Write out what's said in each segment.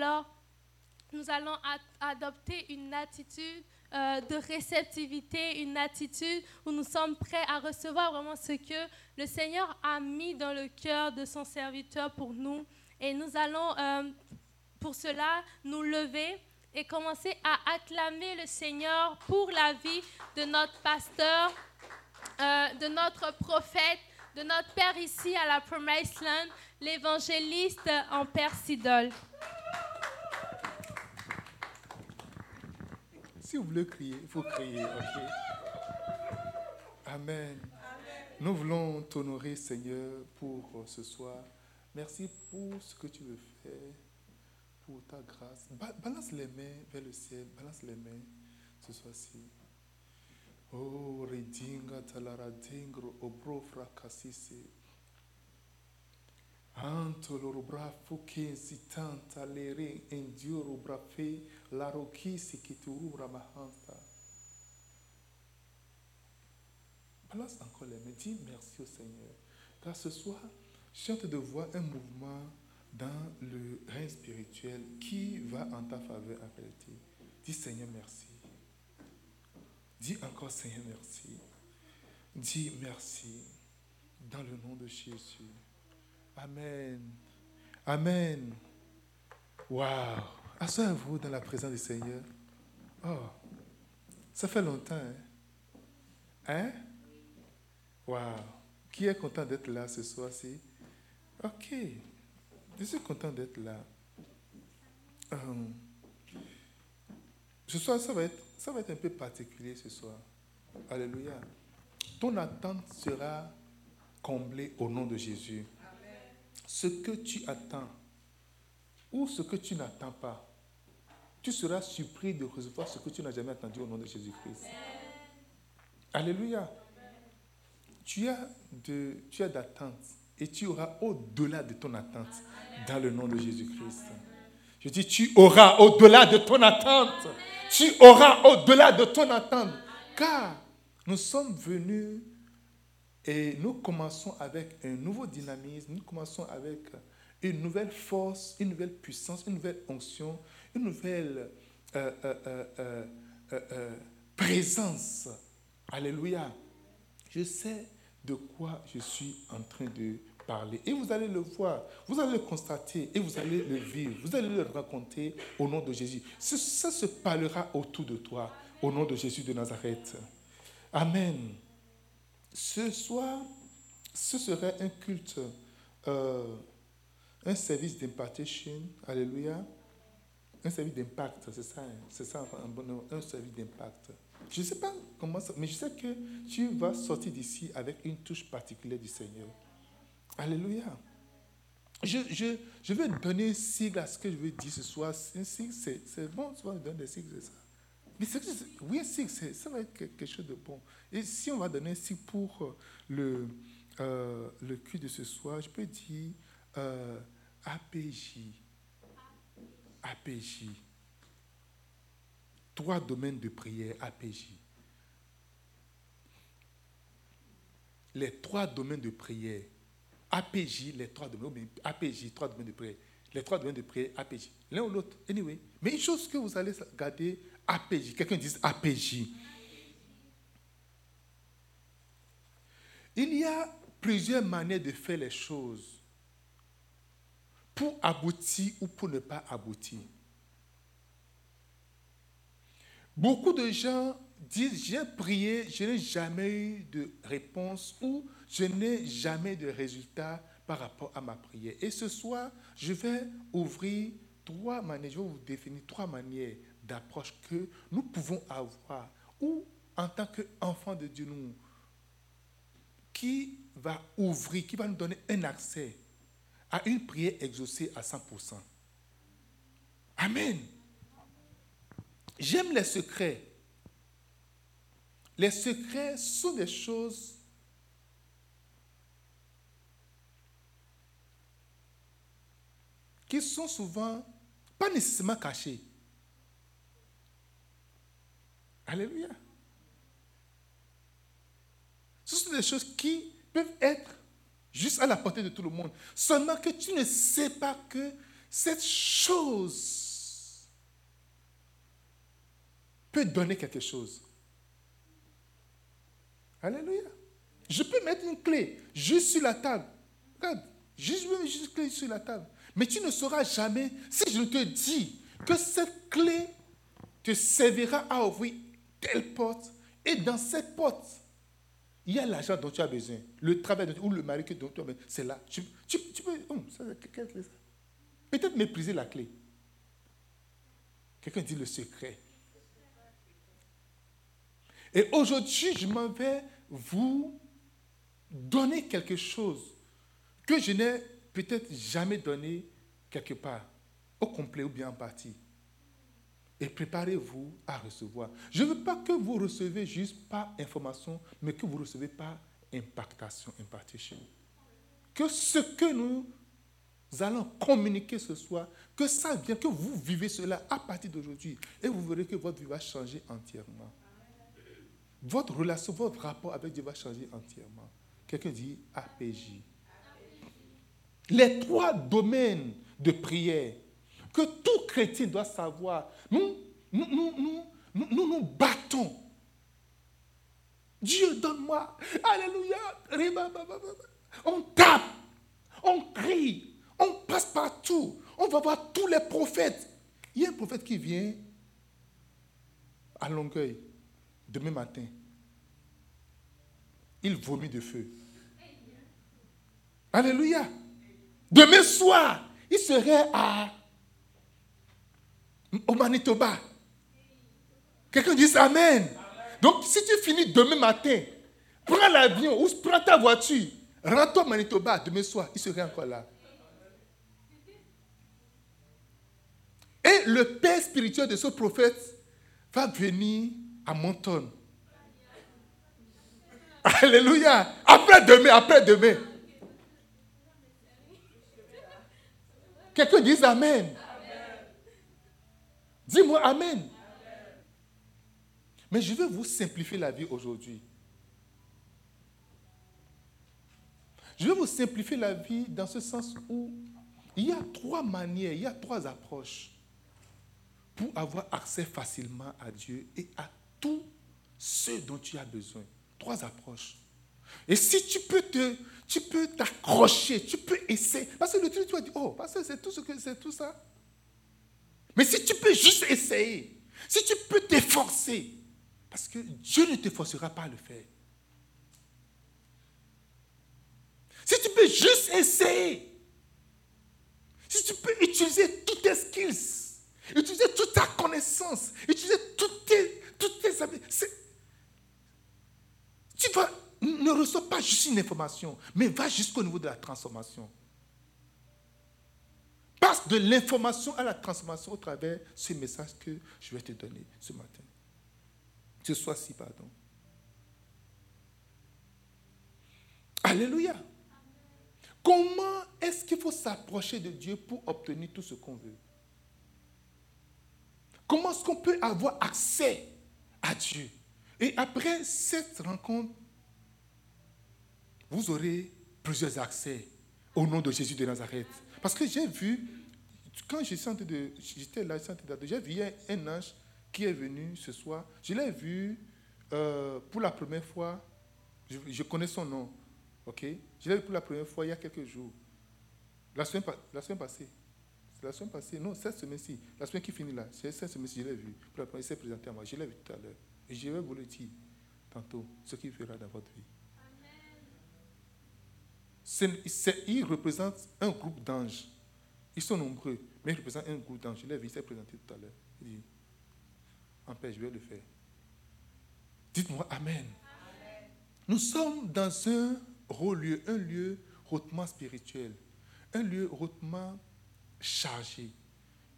Alors, nous allons adopter une attitude euh, de réceptivité, une attitude où nous sommes prêts à recevoir vraiment ce que le Seigneur a mis dans le cœur de son serviteur pour nous. Et nous allons, euh, pour cela, nous lever et commencer à acclamer le Seigneur pour la vie de notre pasteur, euh, de notre prophète, de notre Père ici à la Promise Land, l'évangéliste en Père Sidol. Si vous voulez crier, il faut crier, Amen. Nous voulons t'honorer, Seigneur, pour ce soir. Merci pour ce que tu veux faire, pour ta grâce. balance les mains vers le ciel, balance les mains ce soir-ci. Oh, redinga talara dingro obro. Antolo bra fuke tanta lere enduro bra fe la rokisi kituru bra mahanta. Balance encore les mains, dis merci au Seigneur. Car ce soir, suis de voir un mouvement dans le règne spirituel qui va en ta faveur en réalité. Dis Seigneur merci. Dis encore Seigneur merci. Dis merci dans le nom de Jésus. Amen. Amen. Waouh. Asseyez-vous dans la présence du Seigneur. Oh, ça fait longtemps. Hein? Hein? Qui est content d'être là ce soir-ci? Ok. Je suis content d'être là. Um, ce soir, ça ça va être un peu particulier ce soir. Alléluia. Ton attente sera comblée au nom de Jésus ce que tu attends ou ce que tu n'attends pas, tu seras surpris de recevoir ce que tu n'as jamais attendu au nom de Jésus-Christ. Alléluia. Tu as de, tu as d'attente et tu auras au-delà de ton attente dans le nom de Jésus-Christ. Je dis, tu auras au-delà de ton attente. Tu auras au-delà de ton attente. Car nous sommes venus et nous commençons avec un nouveau dynamisme, nous commençons avec une nouvelle force, une nouvelle puissance, une nouvelle onction, une nouvelle euh, euh, euh, présence. Alléluia. Je sais de quoi je suis en train de parler. Et vous allez le voir, vous allez le constater et vous allez le vivre, vous allez le raconter au nom de Jésus. Ça se parlera autour de toi au nom de Jésus de Nazareth. Amen. Ce soir, ce serait un culte, euh, un service d'impartation, alléluia, un service d'impact, c'est ça, hein. c'est ça un, bon, un service d'impact. Je ne sais pas comment ça, mais je sais que tu vas sortir d'ici avec une touche particulière du Seigneur. Alléluia. Je, je, je vais donner un sigle à ce que je veux dire ce soir. Un sigle, c'est bon, tu vas donner des sigles, c'est ça. Mais oui, ça va être quelque chose de bon. Et si on va donner un pour euh, le, euh, le cul de ce soir, je peux dire euh, APJ. APJ. Trois domaines de prière, APJ. Les trois domaines de prière. APJ, les trois domaines. APJ, trois domaines de prière. Les trois domaines de prière, APJ. L'un ou l'autre. Anyway. Mais une chose que vous allez garder APJ. Quelqu'un dit APJ. Il y a plusieurs manières de faire les choses pour aboutir ou pour ne pas aboutir. Beaucoup de gens disent, j'ai prié, je n'ai jamais eu de réponse ou je n'ai jamais de résultat par rapport à ma prière. Et ce soir, je vais ouvrir trois manières, je vais vous définir trois manières d'approche que nous pouvons avoir, ou en tant qu'enfant de Dieu, nous, qui va ouvrir, qui va nous donner un accès à une prière exaucée à 100%. Amen. J'aime les secrets. Les secrets sont des choses qui sont souvent pas nécessairement cachées. Alléluia. Ce sont des choses qui peuvent être juste à la portée de tout le monde. Seulement que tu ne sais pas que cette chose peut donner quelque chose. Alléluia. Je peux mettre une clé juste sur la table. Regarde, juste une clé sur la table. Mais tu ne sauras jamais si je te dis que cette clé te servira à ouvrir telle porte. Et dans cette porte, il y a l'argent dont tu as besoin, le travail ou le mari dont tu as besoin. C'est là. Tu, peux. Oh, Peut-être mépriser la clé. Quelqu'un dit le secret. Et aujourd'hui, je m'en vais vous donner quelque chose que je n'ai peut-être jamais donné quelque part, au complet ou bien en partie. Et préparez-vous à recevoir. Je ne veux pas que vous recevez juste par information, mais que vous recevez par impactation, impartition. Que ce que nous allons communiquer ce soir, que ça vient, que vous vivez cela à partir d'aujourd'hui. Et vous verrez que votre vie va changer entièrement. Votre relation, votre rapport avec Dieu va changer entièrement. Quelqu'un dit APJ. Les trois domaines de prière que tout chrétien doit savoir. Nous, nous, nous, nous, nous, battons. Dieu, donne-moi. Alléluia. On tape. On crie. On passe partout. On va voir tous les prophètes. Il y a un prophète qui vient à Longueuil demain matin. Il vomit de feu. Alléluia. Demain soir, il serait à, au Manitoba. Quelqu'un dit Amen. Donc, si tu finis demain matin, prends l'avion ou prends ta voiture, rentre au Manitoba demain soir, il serait encore là. Et le père spirituel de ce prophète va venir à Monton. Alléluia. Après demain, après demain. Quelqu'un dise Amen. Dis-moi Amen. Mais je vais vous simplifier la vie aujourd'hui. Je vais vous simplifier la vie dans ce sens où il y a trois manières, il y a trois approches pour avoir accès facilement à Dieu et à tout ce dont tu as besoin. Trois approches. Et si tu peux te, tu peux t'accrocher, tu peux essayer. Parce que le truc, tu vas dire, oh, parce que c'est tout ce que c'est tout ça. Mais si tu peux juste essayer, si tu peux t'efforcer, parce que Dieu ne te forcera pas à le faire. Si tu peux juste essayer, si tu peux utiliser toutes tes skills, utiliser toute ta connaissance, utiliser toutes tes, toutes tes tu vas, ne reçois pas juste une information, mais va jusqu'au niveau de la transformation. De l'information à la transformation au travers ce message que je vais te donner ce matin. Ce soir-ci, pardon. Alléluia. Comment est-ce qu'il faut s'approcher de Dieu pour obtenir tout ce qu'on veut? Comment est-ce qu'on peut avoir accès à Dieu? Et après cette rencontre, vous aurez plusieurs accès au nom de Jésus de Nazareth. Parce que j'ai vu, quand j'étais là, j'ai vu un ange qui est venu ce soir. Je l'ai vu euh, pour la première fois. Je, connais son nom. OK? Je l'ai vu pour la première fois il y a quelques jours. La semaine, la semaine passée. La semaine passée, non, cette semaine-ci. La semaine qui finit là. Cette semaine-ci, je l'ai vu. il s'est présenté à moi. Je l'ai vu tout à l'heure. Et je vais vous le dire tantôt, ce qu'il fera dans votre vie. il représente un groupe d'anges. Ils sont nombreux, mais il représente un groupe d'anges. Je l'ai vu, il s'est présenté tout à l'heure. Il dit, en paix, je vais le faire. Dites-moi Amen. Nous sommes dans un haut lieu, un lieu hautement spirituel, un lieu hautement chargé.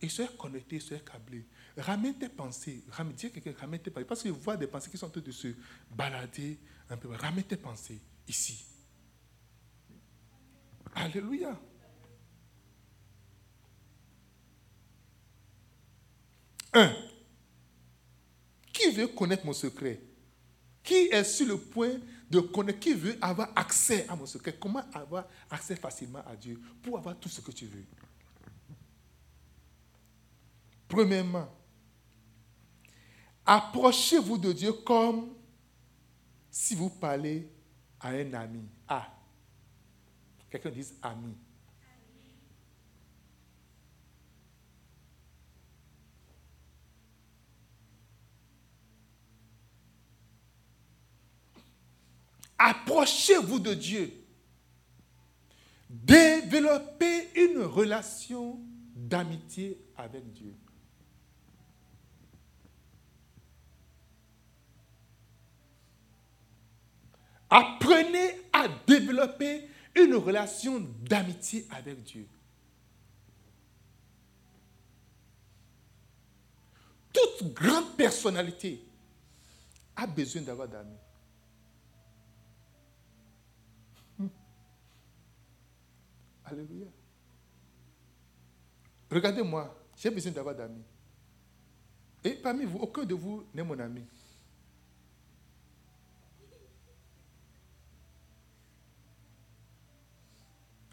Et soyez connecté, soyez câblé. Ramène tes pensées. Ramène, dis quelqu'un, ramène tes pensées. Parce que je vois des pensées qui sont en train de se balader un peu. Ramène tes pensées ici. Alléluia. Un, qui veut connaître mon secret? Qui est sur le point de connaître Qui veut avoir accès à mon secret? Comment avoir accès facilement à Dieu pour avoir tout ce que tu veux? Premièrement, approchez-vous de Dieu comme si vous parlez à un ami. Ah, quelqu'un dise ami. Approchez-vous de Dieu. Développez une relation d'amitié avec Dieu. Apprenez à développer une relation d'amitié avec Dieu. Toute grande personnalité a besoin d'avoir d'amis. Alléluia. Regardez-moi, j'ai besoin d'avoir d'amis. Et parmi vous, aucun de vous n'est mon ami.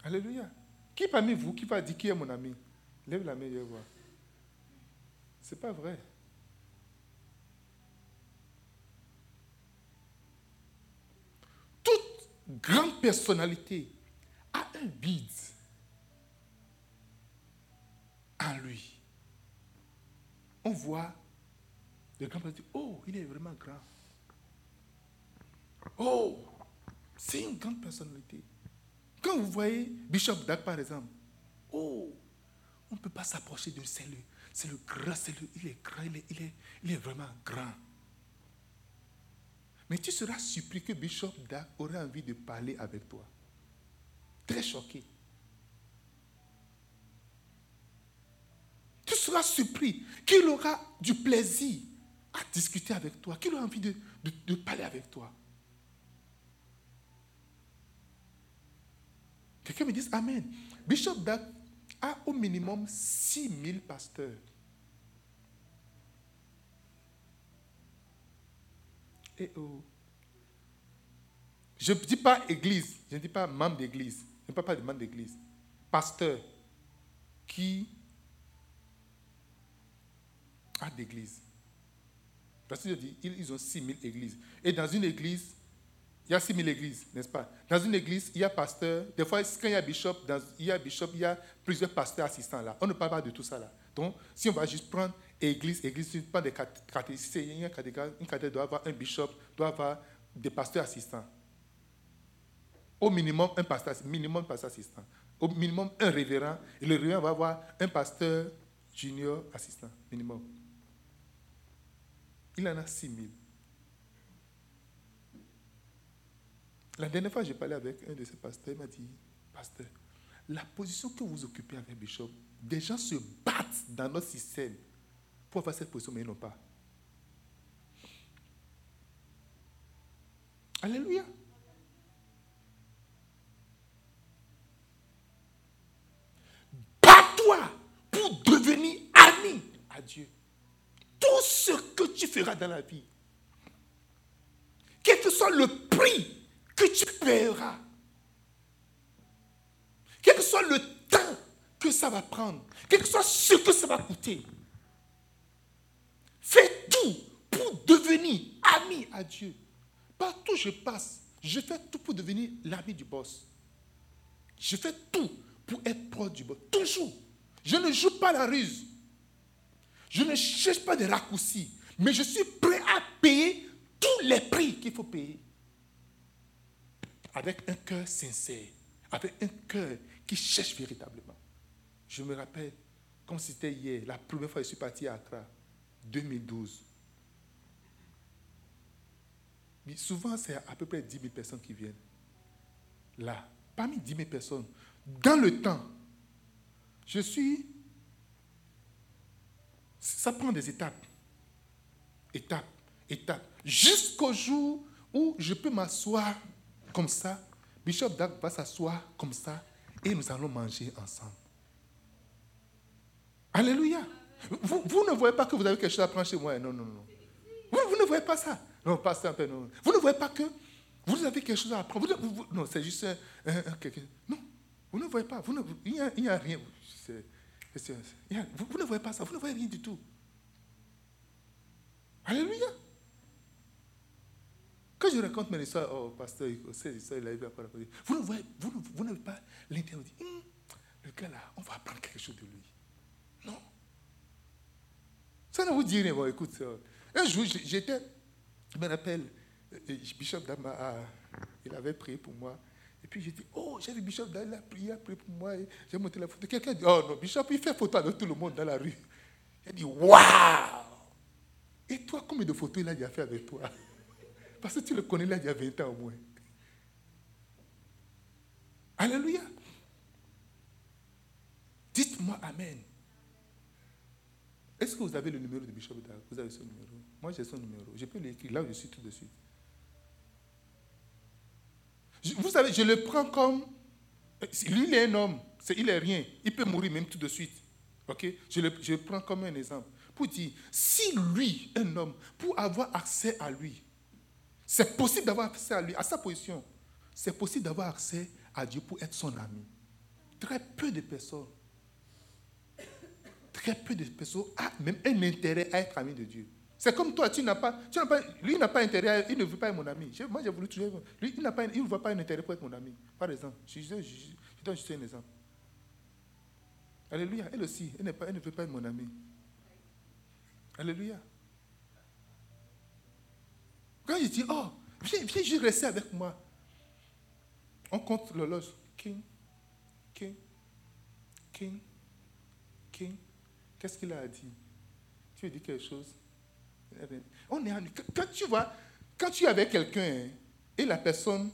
Alléluia. Qui parmi vous qui va dire qui est mon ami? Lève la main, je vois. C'est pas vrai. Toute grande personnalité un vide en lui. On voit le grand dit, oh, il est vraiment grand. Oh, c'est une grande personnalité. Quand vous voyez Bishop Dag, par exemple, oh, on ne peut pas s'approcher de. C'est le, c'est le grand, il est grand, il est, il, est, il est, vraiment grand. Mais tu seras surpris que Bishop Dag aurait envie de parler avec toi. Très choqué. Tu seras surpris qu'il aura du plaisir à discuter avec toi, qu'il aura envie de, de, parler avec toi. Quelqu'un me dit Amen. Bishop Dag a au minimum 6000 pasteurs. Et oh. Je ne dis pas église, je ne dis pas membre d'église, ne parle pas de membre d'église. Pasteur qui a d'église? Parce que je dis, ils ont 6000 églises. Et dans une église, il y a 6000 églises, n'est-ce pas? Dans une église, il y a pasteur. Des fois, quand il y a bishop, il y a bishop, il y a plusieurs pasteurs assistants là. On ne parle pas de tout ça là. Donc, si on va juste prendre église, église, pas des catégories, une catégorie doit avoir un bishop, doit avoir des pasteurs assistants. Au minimum, un pasteur, minimum pasteur assistant. Au minimum, un révérend. Et le révérend va avoir un pasteur junior assistant, minimum. Il en a 6000. La dernière fois, j'ai parlé avec un de ces pasteurs, il m'a dit, pasteur, la position que vous occupez avec Bishop, des gens se battent dans notre système pour avoir cette position, mais ils n'ont pas. Alléluia. Bats-toi pour devenir ami à Dieu. Tout ce que tu feras dans la vie, quel que soit le prix que tu paieras. Quel que soit le temps que ça va prendre, quel que soit ce que ça va coûter, fais tout pour devenir ami à Dieu. Partout où je passe, je fais tout pour devenir l'ami du boss. Je fais tout pour être proche du boss. Toujours. Je ne joue pas la ruse. Je ne cherche pas des raccourcis. Mais je suis prêt à payer tous les prix qu'il faut payer avec un cœur sincère, avec un cœur qui cherche véritablement. Je me rappelle, comme c'était hier, la première fois que je suis parti à Accra, 2012. Mais souvent, c'est à peu près 10 000 personnes qui viennent. Là, parmi 10 000 personnes, dans le temps, je suis... Ça prend des étapes. Étapes, étapes. Jusqu'au jour où je peux m'asseoir comme ça, Bishop Dag va s'asseoir comme ça et nous allons manger ensemble. Alléluia. Vous, ne voyez pas que vous avez quelque chose à prendre chez moi. Non, non, non. Vous, ne voyez pas ça. Non, pas peu, non. Vous ne voyez pas que vous avez quelque chose à apprendre. non, c'est juste un, Non, vous ne voyez pas. Vous il n'y a, rien. Vous, ne voyez pas ça, vous ne voyez rien du tout. Alléluia. Quand je raconte mes histoires au pasteur, ces histoires, il a eu à Vous ne voyez, vous, vous n'avez pas l'intérêt hum, le gars là, on va apprendre quelque chose de lui. Non. Ça ne vous dit rien. Bon, écoute, un jour, j'étais, je me rappelle, euh, Bishop Dama, il avait prié pour moi. Et puis j'ai dit, oh, j'ai vu Bishop Dama, il a prié, pour moi. J'ai monté la photo. Quelqu'un dit, oh non, Bishop, il fait photo avec tout le monde dans la rue. Il dit, waouh! Et toi, combien de photos il a déjà fait avec toi? Parce que tu le connais là il y a 20 ans au moins. Alléluia. Dites-moi Amen. Est-ce que vous avez le numéro de Bishop Vous avez son numéro? Moi, j'ai son numéro. Je peux l'écrire là où je suis tout de suite. Vous savez, je le prends comme. Lui, il est un homme. il n'est rien. Il peut mourir même tout de suite. OK? Je le, je prends comme un exemple pour dire, si lui, un homme, pour avoir accès à lui, c'est possible d'avoir accès à lui, à sa position, c'est possible d'avoir accès à Dieu pour être son ami. Très peu de personnes, très peu de personnes ont même un intérêt à être ami de Dieu. C'est comme toi, tu n'as pas, tu n'as pas, lui n'a pas intérêt, il ne veut pas être mon ami. moi, j'ai voulu toujours, lui, il n'a pas, il ne voit pas un intérêt pour être mon ami. Par exemple, je, je, je donne juste un exemple. Alléluia, elle aussi, elle ne veut pas être mon ami. Alléluia. Quand il dit, oh, viens, viens juste rester avec moi. On compte l'horloge. King, King, King, King. Qu'est-ce qu'il a dit? Tu lui dis quelque chose? On est en... Quand tu vois, quand tu es avec quelqu'un et la personne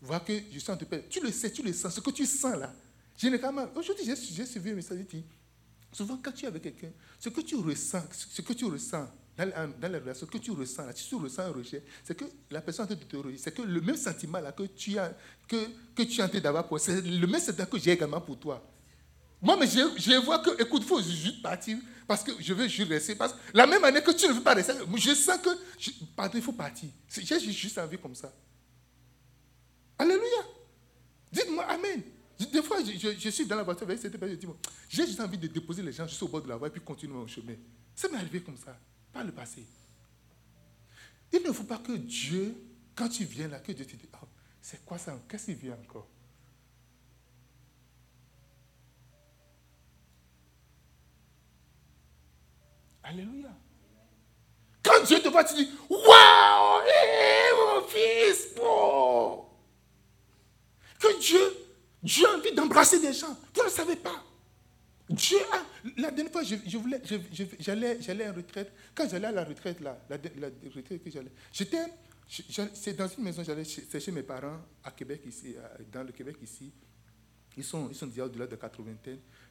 voit que je de paix, tu le sais, tu le sens, ce que tu sens là. Généralement, aujourd'hui, j'ai suivi un message dit Souvent, quand tu es avec quelqu'un, ce que tu ressens, ce que tu ressens dans, les relations, ce que tu ressens, là, si tu ressens un rejet, c'est que la personne te terrorise. C'est que le même sentiment là, que tu as, que, que tu es en train d'avoir pour c'est le même sentiment que j'ai également pour toi. Moi, mais je, vois que, écoute, il faut juste partir parce que je veux juste rester. Parce que la même année que tu ne veux pas rester, je sens que, pardon, il faut partir. J'ai juste envie comme ça. Alléluia. Dites-moi Amen. Des fois, je, suis dans la voiture je dis, j'ai juste envie de déposer les gens juste au bord de la voie et puis continuer mon chemin. Ça m'est arrivé comme ça, par le passé. Il ne faut pas que Dieu, quand tu viens là, que Dieu te dise, oh, c'est quoi ça? Qu'est-ce qu'il vient encore? Alléluia. Quand Dieu te voit, tu dis, waouh, mon fils, Que Dieu Dieu a envie d'embrasser des gens. Vous ne savez pas. Dieu a. La dernière fois, je, voulais, j'allais, j'allais en retraite. Quand j'allais à la retraite, là, la, retraite que j'allais, j'étais. C'est dans une maison, j'allais chez mes parents à Québec, ici, dans le Québec, ici. Ils sont, ils sont déjà au-delà de 80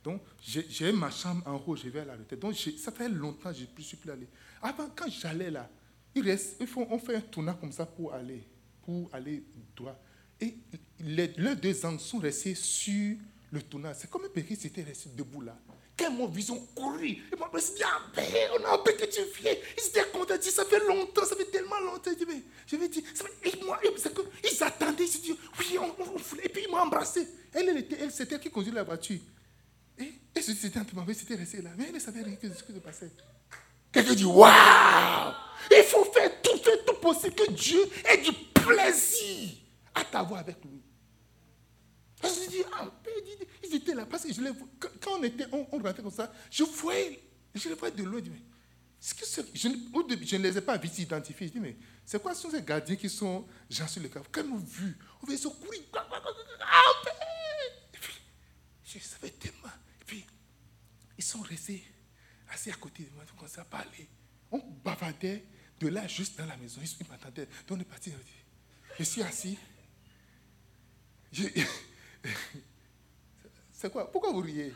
Donc, j'ai ma chambre en haut, je vais à la retraite. Donc, ça fait longtemps que je ne suis plus allé. Avant, quand j'allais là, il reste, il faut, on fait un tournant comme ça pour aller, pour aller droit. Et les, deux angles sont restés sur le tournage. C'est comme un petit qui était resté debout là. Quand mon vision couru, et moi, je me suis dit, ah on a appris que tu viens. Ils étaient contents, ça fait longtemps, ça fait tellement longtemps. Je, vais dire, et moi, ils attendaient, ils se disent, oui, on, on, et puis ils m'ont embrassé. Elle, elle, était, elle, c'était elle qui conduisait la voiture. Et, et c'était entre ma c'était resté là. Mais elle ne savait rien de ce qui se passait. Quelqu'un dit, waouh! Il faut faire tout, faire tout possible que Dieu ait du plaisir à t'avoir avec lui. Que je dis, ah, ils étaient là. Parce que quand on, était, on, rentrait comme ça, je voyais, je les voyais de loin. Je, dis, que je, ne les ai pas vite identifiés. Je dis, mais c'est quoi ce sont ces gardiens qui sont gens sur le cas Quand ils m'ont vu, on va se courir. Et puis, je savais tellement. Et puis, ils sont restés assis à côté de moi, on commençait à parler. De là juste dans la maison. Ils m'attendaient. Donc on est parti. Je suis assis. C'est quoi? Pourquoi vous riez?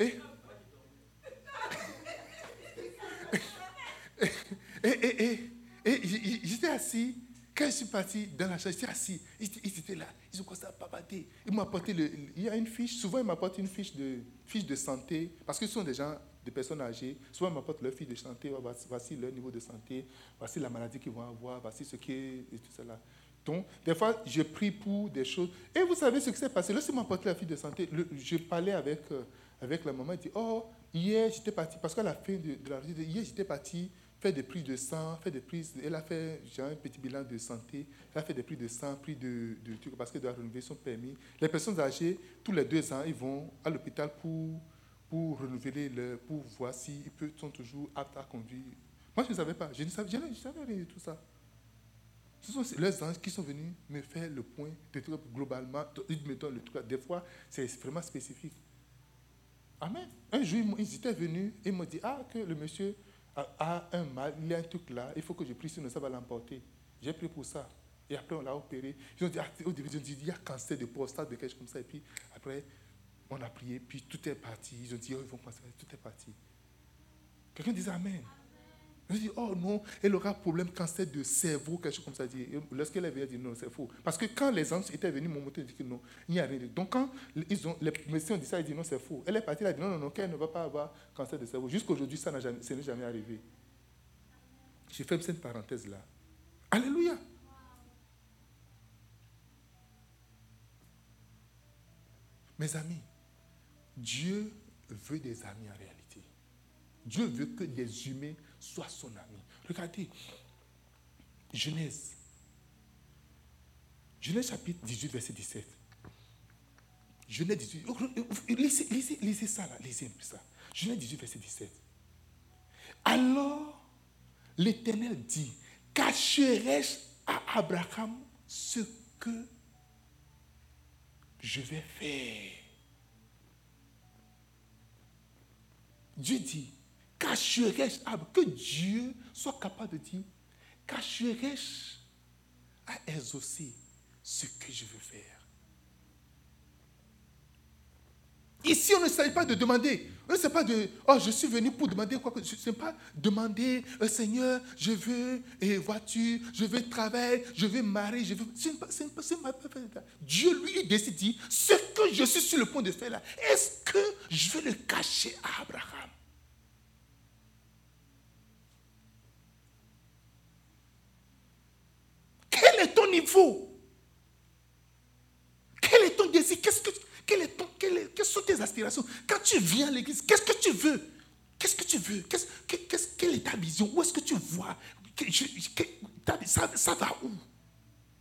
Et, et, et, j'étais assis. Quand je suis parti dans la chambre, j'étais assis. Ils, étaient là. Ils ont commencé à. Ils m'ont apporté le, il y a une fiche. Souvent, ils m'apportent une fiche de, fiche de santé. Parce que ce sont des gens, des personnes âgées. Souvent, ils m'apportent leur fiche de santé. Voici leur niveau de santé. Voici la maladie qu'ils vont avoir. Voici ce qui est. Tout cela. Donc, des fois, je prie pour des choses. Et vous savez ce qui s'est passé? Laissez-moi porter la fille de santé. je parlais avec, euh, avec la maman. Elle dit Oh, hier, j'étais parti. Parce qu'à la fin de, la visite, hier, j'étais parti faire des prises de sang, faire des prises. Elle a fait j'ai un petit bilan de santé. Elle a fait des prises de sang, prises de, de trucs, parce qu'elle doit renouveler son permis. Les personnes âgées, tous les deux ans, ils vont à l'hôpital pour, pour renouveler, le, pour voir s'ils sont toujours aptes à conduire. Moi, je ne savais pas. Je ne savais, je ne savais rien de tout ça. Ce sont les anges qui sont venus me faire le point de trucs globalement. Ils me donnent le truc. Des fois, c'est vraiment spécifique. Amen. Un jour, ils étaient venus et m'ont dit Ah, que le monsieur a, un mal, il y a un truc là, il faut que je prie, sinon ça va l'emporter. J'ai pris pour ça. Et après, on l'a opéré. Ils ont dit, ah, au début, ils ont dit, il y a cancer de prostate, de quelque chose comme ça. Et puis, après, on a prié, puis tout est parti. Ils ont dit, oh, ils vont passer, tout est parti. Quelqu'un disait Amen. Je dis, oh non, elle aura problème cancer de cerveau, quelque chose comme ça. Lorsqu'elle est venue, elle dit non, c'est faux. Parce que quand les anges étaient venus, mon moteur dit que non, il n'y a rien. Donc quand ils ont, les médecins ont dit ça, ils dit non, c'est faux. Elle est partie, elle a dit non, non, non, qu'elle ne va pas avoir cancer de cerveau. Jusqu'aujourd'hui, ça n'est jamais arrivé. Je fais cette parenthèse là. Alléluia. Mes amis, Dieu veut des amis en réalité. Dieu veut que des humains soient son ami. Regardez, Genèse. Genèse chapitre 18, verset 17. Genèse 18. Lisez, lisez, lisez ça là, lisez un peu ça. Genèse 18, verset 17. Alors, l'Éternel dit, cacherai-je à Abraham ce que je vais faire? Dieu dit, cacherai-je Que Dieu soit capable de dire, cacherai-je à exaucer ce que je veux faire? Ici, on ne s'agit pas de demander. On ne sait pas de, oh, je suis venu pour demander quoi que ce n'est pas demander, euh, Seigneur, je veux et voiture, je veux travail, je veux marier, je veux. N'est pas, Dieu, lui, décide, ce que je suis sur le point de faire là, est-ce que je vais le cacher à Abraham Quel est ton niveau. Quel est ton désir? Quelles sont tes aspirations? Quand tu viens à l'église, qu'est-ce que tu veux? Qu'est-ce que tu veux? Quelle est ta vision? Où est-ce que tu vois? Ça, va où?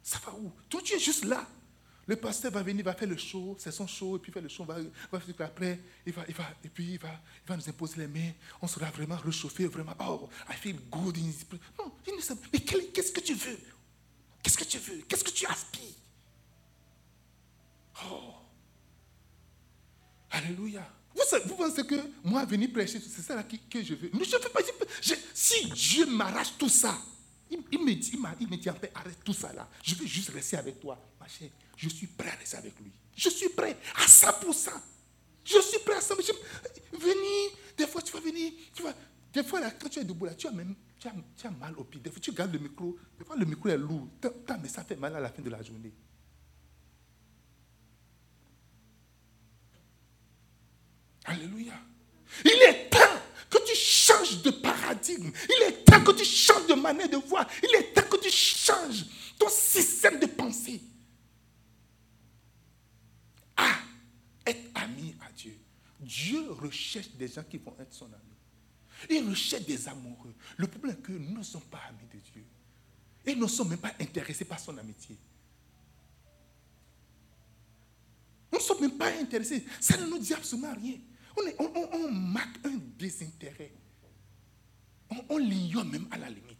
Ça va où? Toi, tu es juste là. Le pasteur va venir, va faire le show, c'est son show, et puis faire le show, va, va faire après, il va, il va, et puis il va, il va nous imposer les mains, on sera vraiment réchauffé, vraiment, oh, I feel good mais qu'est-ce que tu veux? Qu'est-ce que tu veux? Qu'est-ce que tu aspires? Oh. Alléluia. Vous, pensez que moi, venir prêcher, c'est ça là que, je veux Je ne veux pas. si Dieu m'arrache tout ça, il, me dit, il, me dit en arrête tout ça là. Je veux juste rester avec toi. Ma chère, je suis prêt à rester avec lui. Je suis prêt à 100%. Je suis prêt à 100%. Venir, des fois tu vas venir, tu des fois quand tu es debout là, tu as même tu as, mal au pied. Des fois, tu gardes le micro. Des fois, le micro est lourd. Mais ça fait mal à la fin de la journée. Alléluia. Il est temps que tu changes de paradigme. Il est temps que tu changes de manière de voir. Il est temps que tu changes ton système de pensée. Ah, être ami à Dieu. Dieu recherche des gens qui vont être son ami. Il recherche des amoureux. Le problème est que nous ne sommes pas amis de Dieu. Et nous ne sommes même pas intéressés par son amitié. Nous ne sommes même pas intéressés. Ça ne nous dit absolument rien. On, marque un désintérêt. On, l'ignore même à la limite.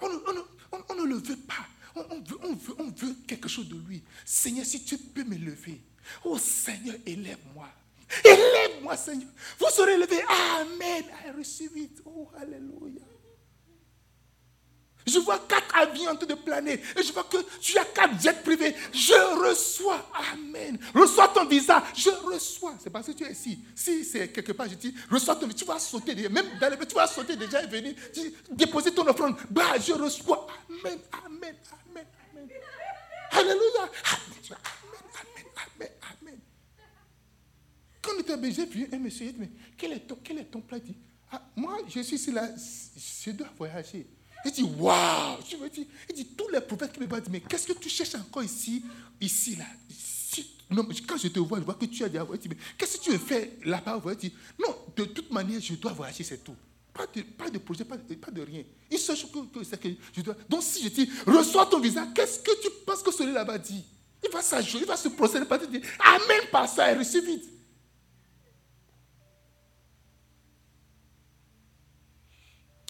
On, ne le veut pas. On, veut, on veut quelque chose de lui. Seigneur, si tu peux me lever. Oh Seigneur, élève-moi. Élève-moi, Seigneur. Vous serez élevé. Amen. I. Oh, Alléluia. Je vois quatre avions en train de planer. Et je vois que tu as quatre jets privés. Je reçois. Amen. Reçois ton visa. Je reçois. C'est parce que tu es ici. Si c'est quelque part, je dis, reçois ton visa. Tu vas sauter. Même dans les tu vas sauter déjà et venir déposer ton offrande. Bah, je reçois. Amen. Amen. Amen. Amen. Alléluia. Amen. Amen. Amen. Quand on était j'ai vu un monsieur, mais quel est ton, quel est ton plat? Dit, ah, Moi, je suis ici là, je dois voyager. Il dit, waouh Il dit, tous les prophètes qui me voient, mais qu'est-ce que tu cherches encore ici, ici, là? Non, Quand je te vois, je vois que tu as dit, mais qu'est-ce que tu veux faire là-bas? Il dit, non, de toute manière, je dois voyager, c'est tout. Pas de, pas de projet, pas de, rien. Il cherche que, que, que je dois. Donc si je dis, reçois ton visa, qu'est-ce que tu penses que celui là-bas dit? Il va s'ajouter, il va se procéder, pas te dire, Amen par ça et reçu vite.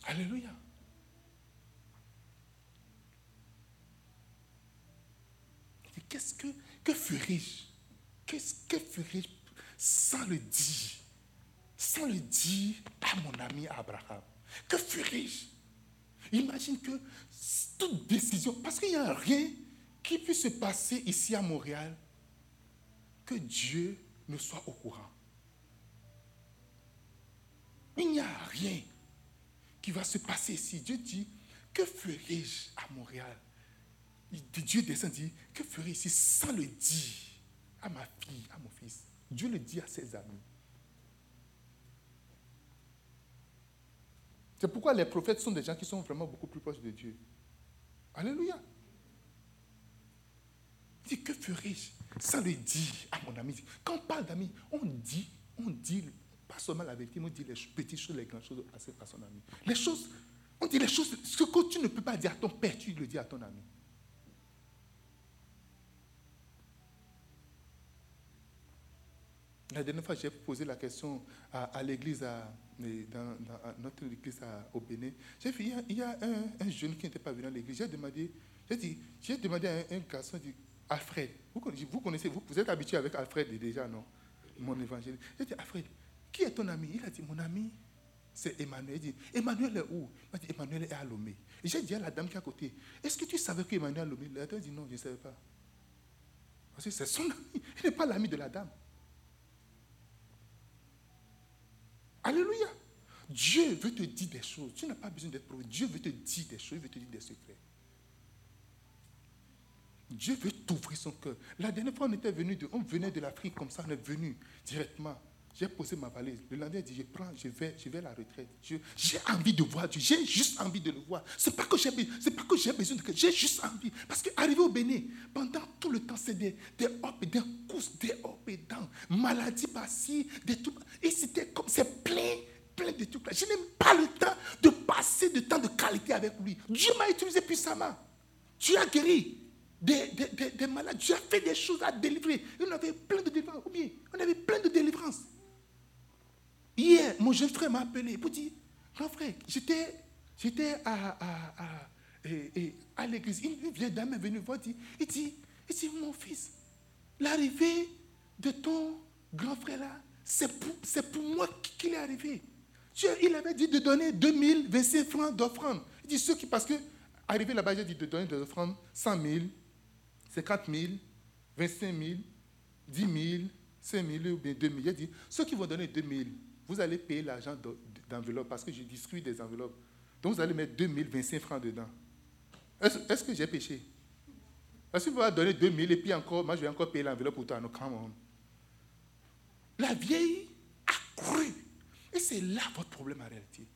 Alléluia. Qu'est-ce que, que ferais-je Qu'est-ce que ferais-je sans le dire? Sans le dire à mon ami Abraham? Que ferais-je Imagine que toute décision, parce qu'il n'y a rien qui puisse se passer ici à Montréal que Dieu ne soit au courant. Il n'y a rien qui va se passer ici. Dieu dit, que ferai-je à Montréal? Dieu descend dit, que ferai-je ici sans le dire à ma fille, à mon fils? Dieu le dit à ses amis. C'est pourquoi les prophètes sont des gens qui sont vraiment beaucoup plus proches de Dieu. Alléluia. Il dit, que ferai-je sans le dire à mon ami? Quand on parle d'amis, on dit, on dit pas seulement la vérité, mais on dit les petites choses, les grandes choses à son ami. Les choses, on dit les choses, ce que tu ne peux pas dire à ton père, tu le dis à ton ami. La dernière fois, j'ai posé la question à, l'église, dans, notre église au Bénin. J'ai vu, il y a, un, jeune qui n'était pas venu à l'église. J'ai demandé, j'ai dit, j'ai demandé à un, garçon, dit, Alfred, vous vous, connaissez vous, vous êtes habitué avec Alfred déjà, non? Mon évangile. J'ai dit, Alfred, qui est ton ami? Il a dit, mon ami, c'est Emmanuel. Il dit, Emmanuel est où? Il m'a dit, Emmanuel est à Lomé. J'ai dit à la dame qui est à côté, est-ce que tu savais qu'Emmanuel est à Lomé? La dame dit, non, je ne savais pas. Parce que c'est son ami, il n'est pas l'ami de la dame. Alléluia. Dieu veut te dire des choses. Tu n'as pas besoin d'être prouvé. Dieu veut te dire des choses, il veut te dire des secrets. Dieu veut t'ouvrir son cœur. La dernière fois, on était venu, de, on venait de l'Afrique comme ça, on est venu directement. J'ai posé ma valise. Le lendemain, dit, je prends, je vais, je vais à la retraite. J'ai envie de voir Dieu. J'ai juste envie de le voir. Que j'ai c'est pas que j'ai besoin de j'ai juste envie. Parce qu'arriver au Bénin, pendant tout le temps, c'est des, des et des courses, des hop et dents, maladie par-ci, des trucs. Et c'était comme, c'est plein, plein de trucs. Je n'ai pas le temps de passer de temps de qualité avec lui. Dieu m'a utilisé puissamment. Tu as guéri des, des, des, malades. Dieu a fait des choses à délivrer. On avait plein de. On avait plein de délivrances. Hier, mon jeune frère m'a appelé pour dire, grand frère, j'étais, j'étais à, à, à, l'église. Une vieille dame est venue voir, il dit, il dit, mon fils, l'arrivée de ton grand frère là, c'est pour, c'est pour moi qu'il est arrivé. il avait dit de donner 2025 francs d'offrande. Il dit, ceux qui, parce que, arrivé là-bas, j'ai dit de donner des offrandes 100 000, 50 000, 25 000, 10 000, 5 000 ou bien 2 000. Il dit, ceux qui vont donner 2 000, vous allez payer l'argent d'enveloppe parce que je distribue des enveloppes. Donc vous allez mettre 2025 francs dedans. Est-ce que j'ai péché? Est-ce que vous allez donner 2000 et puis encore, moi je vais encore payer l'enveloppe pour toi. Non, come La vieille a cru. Et c'est là votre problème en réalité.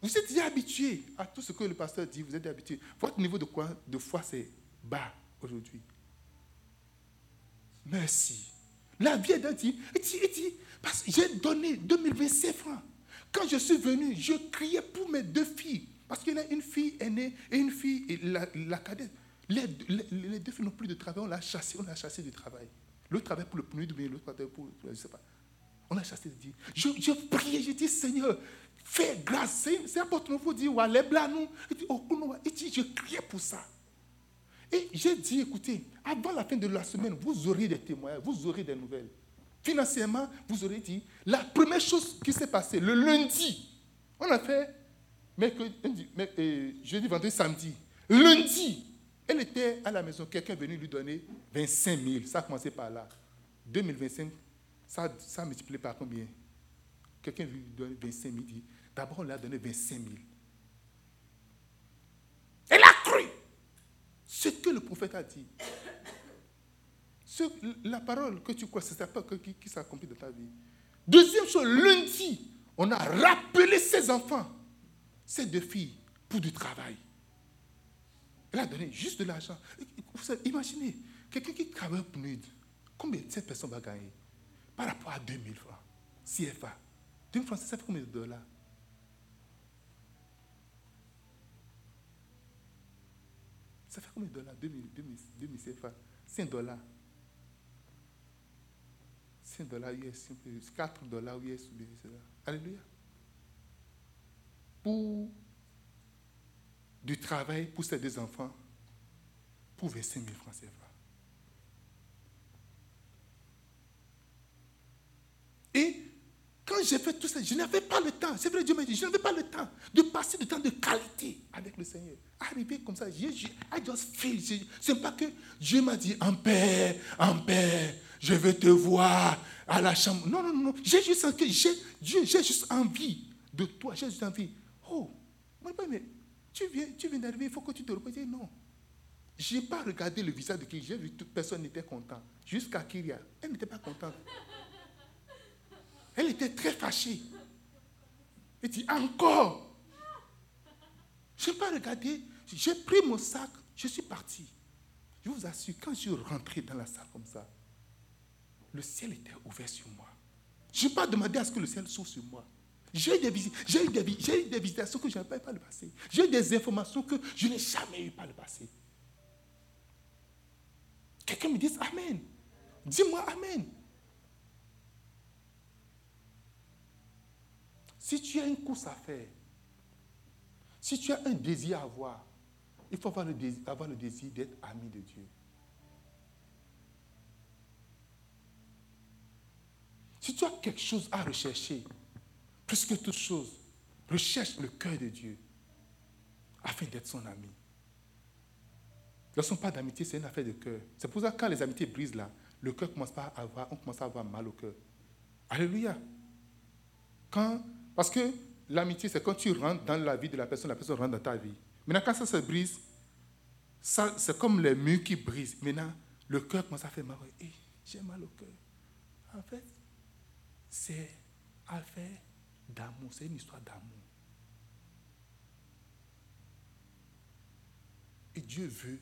Vous êtes déjà habitué à tout ce que le pasteur dit, vous êtes habitué. Votre niveau de, quoi, de foi, c'est bas aujourd'hui. Merci. La vieille dit, dit, dit, parce que j'ai donné 2025 francs. Quand je suis venu, je criais pour mes deux filles. Parce qu'il y a une fille aînée et une fille, la, cadette. Les, deux filles n'ont plus de travail. On l'a chassé, on l'a chassé du travail. L'autre travaille pour le premier, l'autre travaille pour, je ne sais pas. On l'a chassé de Je, je priais, je dis, Seigneur, fais grâce. C'est important, il faut dire, ouais, les blancs, nous. Oh, dit, je criais pour ça. Et j'ai dit, écoutez, avant la fin de la semaine, vous aurez des témoignages, vous aurez des nouvelles. Financièrement, vous aurez dit, la première chose qui s'est passée, le lundi, on a fait mercredi, euh, jeudi, vendredi, samedi. Lundi, elle était à la maison, quelqu'un est venu lui donner 25 000. Ça a commencé par là. 2025, ça, ça a multiplié par combien? Quelqu'un lui donner 25 000. Dit, d'abord, on lui a donné 25 000. Elle a cru ce que le prophète a dit la parole que tu crois, c'est ça qui, qui s'accomplit dans ta vie. Deuxième chose, lundi, on a rappelé ses enfants. ces deux filles pour du travail. Elle a donné juste de l'argent. Imaginez, quelqu'un qui travaille pour nous, combien cette personne va gagner par rapport à 2000 francs CFA. 2000 francs, ça fait combien de dollars? Ça fait combien de dollars? 2000, 2000, CFA 5 dollars. 5 dollars US, 4 dollars US. Alléluia. Pour du travail pour ces deux enfants, pour 25 000 francs CFA. Et quand j'ai fait tout ça, je n'avais pas le temps. C'est vrai, Dieu m'a dit, je n'avais pas le temps de passer du temps de qualité avec le Seigneur. Arrivé comme ça, je, I just feel. Ce n'est pas que Dieu m'a dit, en paix, en paix, je veux te voir à la chambre. Non, non, non. J'ai juste, j'ai, juste envie de toi. J'ai juste envie. Oh, mais tu viens, tu viens d'arriver, il faut que tu te reposes. Non. Je n'ai pas regardé le visage de qui j'ai vu, toute personne n'était content. Jusqu'à Kyria. Elle n'était pas contente. Elle était très fâchée. Elle dit encore. Je n'ai pas regardé. J'ai pris mon sac, je suis parti. Je vous assure, quand je suis rentré dans la salle comme ça, le ciel était ouvert sur moi. Je n'ai pas demandé à ce que le ciel s'ouvre sur moi. J'ai eu des visites, j'ai eu des, visitations que je n'avais pas par le passé. J'ai eu des informations que je n'ai jamais eues par le passé. Quelqu'un me dit Amen. Dis-moi Amen. Si tu as une course à faire, si tu as un désir à avoir, il faut avoir le désir d'être ami de Dieu. Si tu as quelque chose à rechercher, plus que toute chose, recherche le cœur de Dieu afin d'être son ami. Ne sont pas d'amitié, c'est une affaire de cœur. C'est pour ça que quand les amitiés brisent là, le cœur commence pas à avoir, on commence à avoir mal au cœur. Alléluia. Quand parce que l'amitié, c'est quand tu rentres dans la vie de la personne, la personne rentre dans ta vie. Maintenant, quand ça se brise, c'est comme les murs qui brisent. Maintenant, le cœur commence à faire mal. j'ai mal au cœur. En fait, c'est affaire d'amour. C'est une histoire d'amour. Et Dieu veut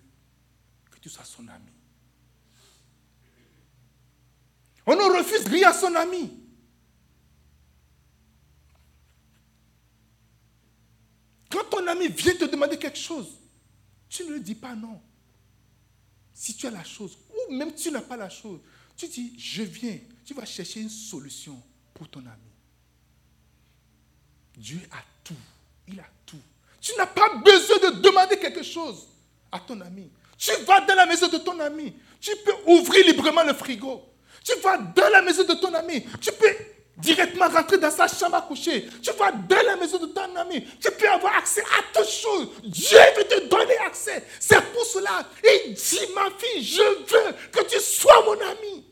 que tu sois son ami. On ne refuse rien à son ami. Quand ton ami vient te demander quelque chose, tu ne lui dis pas non. Si tu as la chose, ou même tu n'as pas la chose, tu dis, je viens, tu vas chercher une solution pour ton ami. Dieu a tout, il a tout. Tu n'as pas besoin de demander quelque chose à ton ami. Tu vas dans la maison de ton ami, tu peux ouvrir librement le frigo. Tu vas dans la maison de ton ami, tu peux directement rentrer dans sa chambre à coucher. Tu vas dans la maison de ton ami. Tu peux avoir accès à toutes choses. Dieu veut te donner accès. C'est pour cela. Il dit, ma fille, je veux que tu sois mon ami.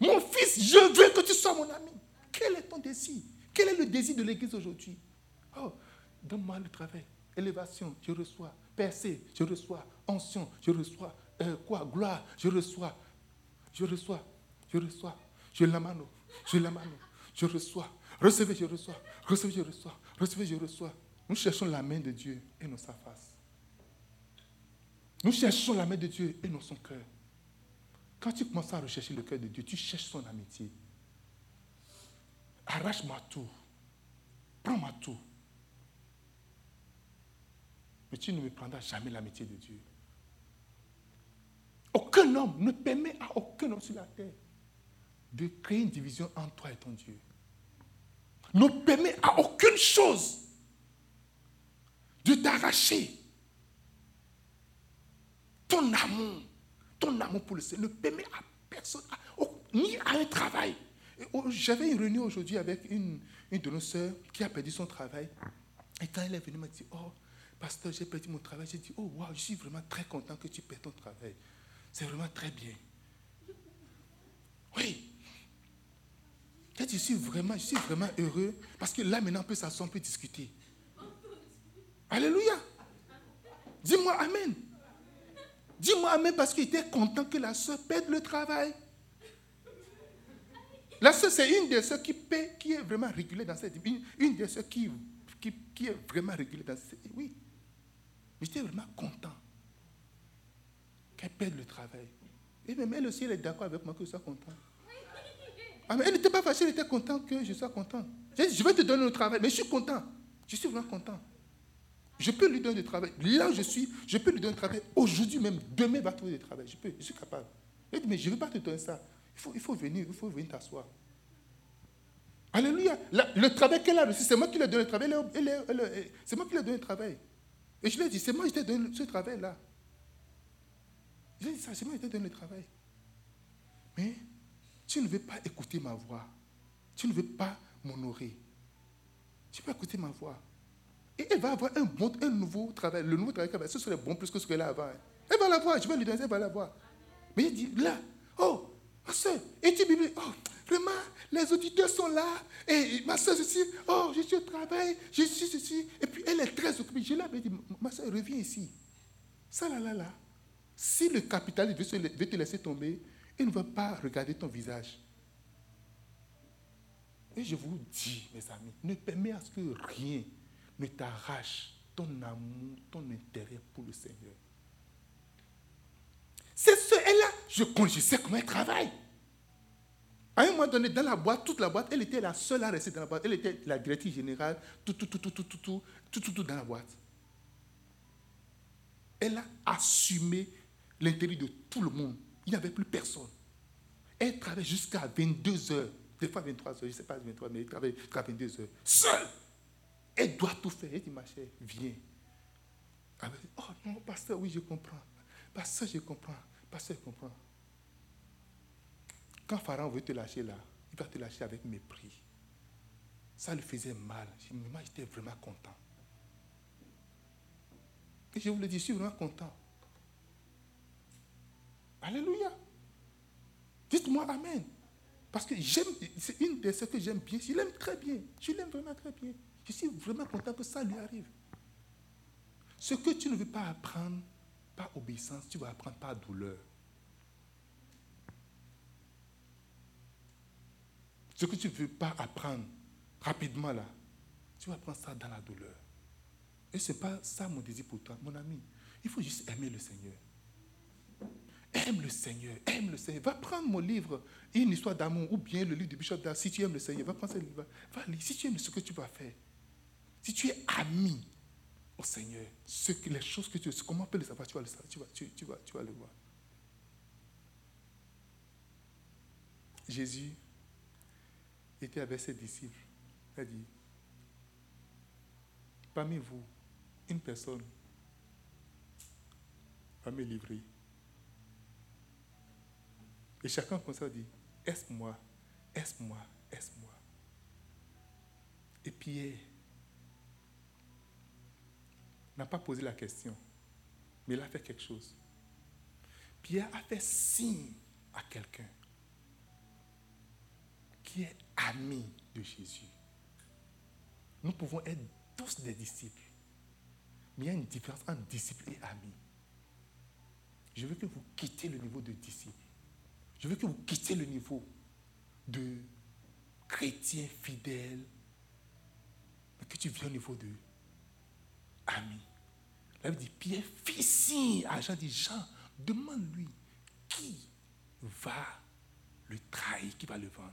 Mon fils, je veux que tu sois mon ami. Quel est ton désir? Quel est le désir de l'Église aujourd'hui? Oh, donne-moi le travail. Élévation, je reçois. Percée, je reçois. Onction, je reçois. Euh, quoi? Gloire, je reçois. Je reçois. Je reçois. Je l'amano. Je la Je reçois. Recevez, je reçois. Recevez, je reçois. Recevez, je reçois. Nous cherchons la main de Dieu et non sa face. Nous cherchons la main de Dieu et non son cœur. Quand tu commences à rechercher le cœur de Dieu, tu cherches son amitié. Arrache-moi tout. Prends-moi tout. Mais tu ne me prendras jamais l'amitié de Dieu. Aucun homme ne permet à aucun homme sur la terre de créer une division entre toi et ton Dieu. Ne permet à aucune chose de t'arracher ton amour, ton amour pour le Seigneur. Ne permet à personne, ni à un travail. J'avais une réunion aujourd'hui avec une, une de nos sœurs qui a perdu son travail. Et quand elle est venue, elle m'a dit, oh, pasteur, j'ai perdu mon travail. J'ai dit, oh, wow, je suis vraiment très content que tu perds ton travail. C'est vraiment très bien. Oui, je suis vraiment, je suis vraiment heureux parce que là maintenant on peut s'asseoir, on peut discuter. Alléluia. Dis-moi Amen. Dis-moi Amen parce qu'il était content que la soeur perde le travail. La soeur, c'est une des soeurs qui est vraiment régulée dans cette vie. Une, des soeurs qui, qui, est vraiment régulier dans ce... Oui. Mais j'étais vraiment content qu'elle perde le travail. Et même elle aussi, elle est d'accord avec moi que je sois content. Ah, elle n'était pas fâchée, elle était contente que je sois content. Je, je vais te donner le travail, mais je suis content. Je suis vraiment content. Je peux lui donner du travail. Là où je suis, je peux lui donner du travail. Aujourd'hui même, demain, il va trouver du travail. Je peux, je suis capable. Elle dit, mais je ne veux pas te donner ça. Il faut, il faut venir, il faut venir t'asseoir. Alléluia. le travail qu'elle a c'est moi qui lui ai donné le travail. C'est moi qui lui ai donné le travail. Et je lui ai dit, c'est moi qui t'ai donné ce travail-là. Je lui ai dit ça, c'est moi qui t'ai donné le travail. Mais tu ne veux pas écouter ma voix. Tu ne veux pas m'honorer. Tu peux écouter ma voix. Et elle va avoir un, bon, nouveau travail. Le nouveau travail qu'elle va ce serait bon plus que ce qu'elle a avant. Elle va l'avoir, je vais lui donner, elle va l'avoir. Mais il dit, là, oh, ma soeur, et tu Bible, oh, vraiment, les auditeurs sont là, et ma soeur, ceci, oh, je suis au travail, je suis ceci. Et puis elle est très occupée. Je lui ai dit, ma soeur, reviens ici. Ça, là, là, là. Si le capitaliste veut te laisser tomber, il ne va pas regarder ton visage. Et je vous dis, mes amis, ne permets à ce que rien ne t'arrache ton amour, ton intérêt pour le Seigneur. C'est ce, elle là, je, je sais comment elle travaille. À un moment donné, dans la boîte, toute la boîte, elle était la seule à rester dans la boîte. Elle était la directrice générale, tout, tout, tout, tout, tout, tout, tout, tout, tout, tout dans la boîte. Elle a assumé l'intérêt de tout le monde. Il n'y avait plus personne. Elle travaille jusqu'à 22 heures, des fois 23 heures, je ne sais pas 23, mais elle travaille jusqu'à 22 heures, seule. Elle doit tout faire. Elle dit, ma chère, viens. Elle dit, oh non, pasteur, oui, je comprends. Pasteur, je comprends. Pasteur, je comprends. Quand Pharaon veut te lâcher là, il va te lâcher avec mépris. Ça lui faisait mal. Moi, j'étais vraiment content. Et je vous le dis, je suis vraiment content. Alléluia. Dites-moi Amen. Parce que j'aime, c'est une de ce que j'aime bien. Je l'aime très bien. Je l'aime vraiment très bien. Je suis vraiment content que ça lui arrive. Ce que tu ne veux pas apprendre par obéissance, tu vas apprendre par douleur. Ce que tu ne veux pas apprendre rapidement là, tu vas apprendre ça dans la douleur. Et ce n'est pas ça mon désir pour toi, mon ami. Il faut juste aimer le Seigneur. Aime le Seigneur, aime le Seigneur. Va prendre mon livre, Une histoire d'amour, ou bien le livre de Bishop Si tu aimes le Seigneur, va prendre ce livre. Va lire. Si tu aimes ce que tu vas faire, si tu es ami au Seigneur, les choses que tu veux, comment on peut les savoir, tu vas le savoir, tu vas le voir. Jésus était avec ses disciples. Il a dit, parmi vous, une personne va me livrer. Et chacun comme ça dit, est-ce moi, est-ce moi, est-ce moi? Et Pierre n'a pas posé la question, mais il a fait quelque chose. Pierre a fait signe à quelqu'un qui est ami de Jésus. Nous pouvons être tous des disciples, mais il y a une différence entre disciple et ami. Je veux que vous quittiez le niveau de disciple je veux que vous quittiez le niveau de chrétien fidèle, mais que tu viennes au niveau de ami. Là, il dit, Pierre fit signe à Jean, dit, Jean, demande-lui qui va le trahir, qui va le vendre.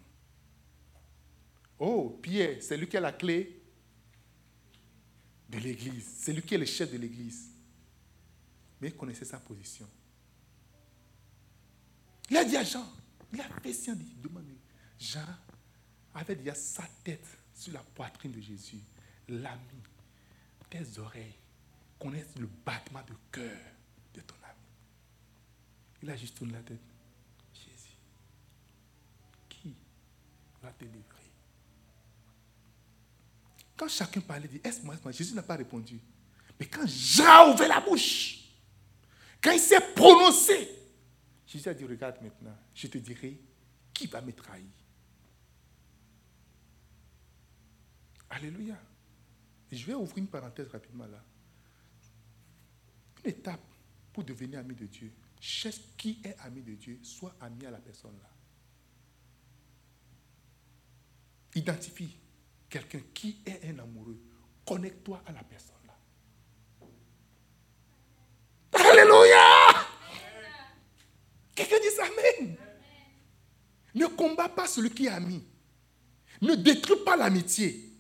Oh, Pierre, c'est lui qui a la clé de l'église. C'est lui qui est le chef de l'église. Mais il connaissait sa position. Il a dit à Jean, il a fait signe, demande Jean avait déjà sa tête sur la poitrine de Jésus. L'ami, tes oreilles connaissent le battement de cœur de ton ami. Il a juste tourné la tête. Jésus, qui va te livrer? Quand chacun parlait, dit Est-ce moi, moi? Jésus n'a pas répondu. Mais quand Jean a ouvert la bouche, quand il s'est prononcé, Jésus a dit, regarde maintenant, je te dirai qui va me trahir. Alléluia. je vais ouvrir une parenthèse rapidement là. Étape pour devenir ami de Dieu. Cherche qui est ami de Dieu, sois ami à la personne là. Identifie quelqu'un qui est un amoureux. connecte-toi à la personne là. Alléluia. Quelqu'un dit Amen. Ne combat pas celui qui est ami. Ne détruis pas l'amitié.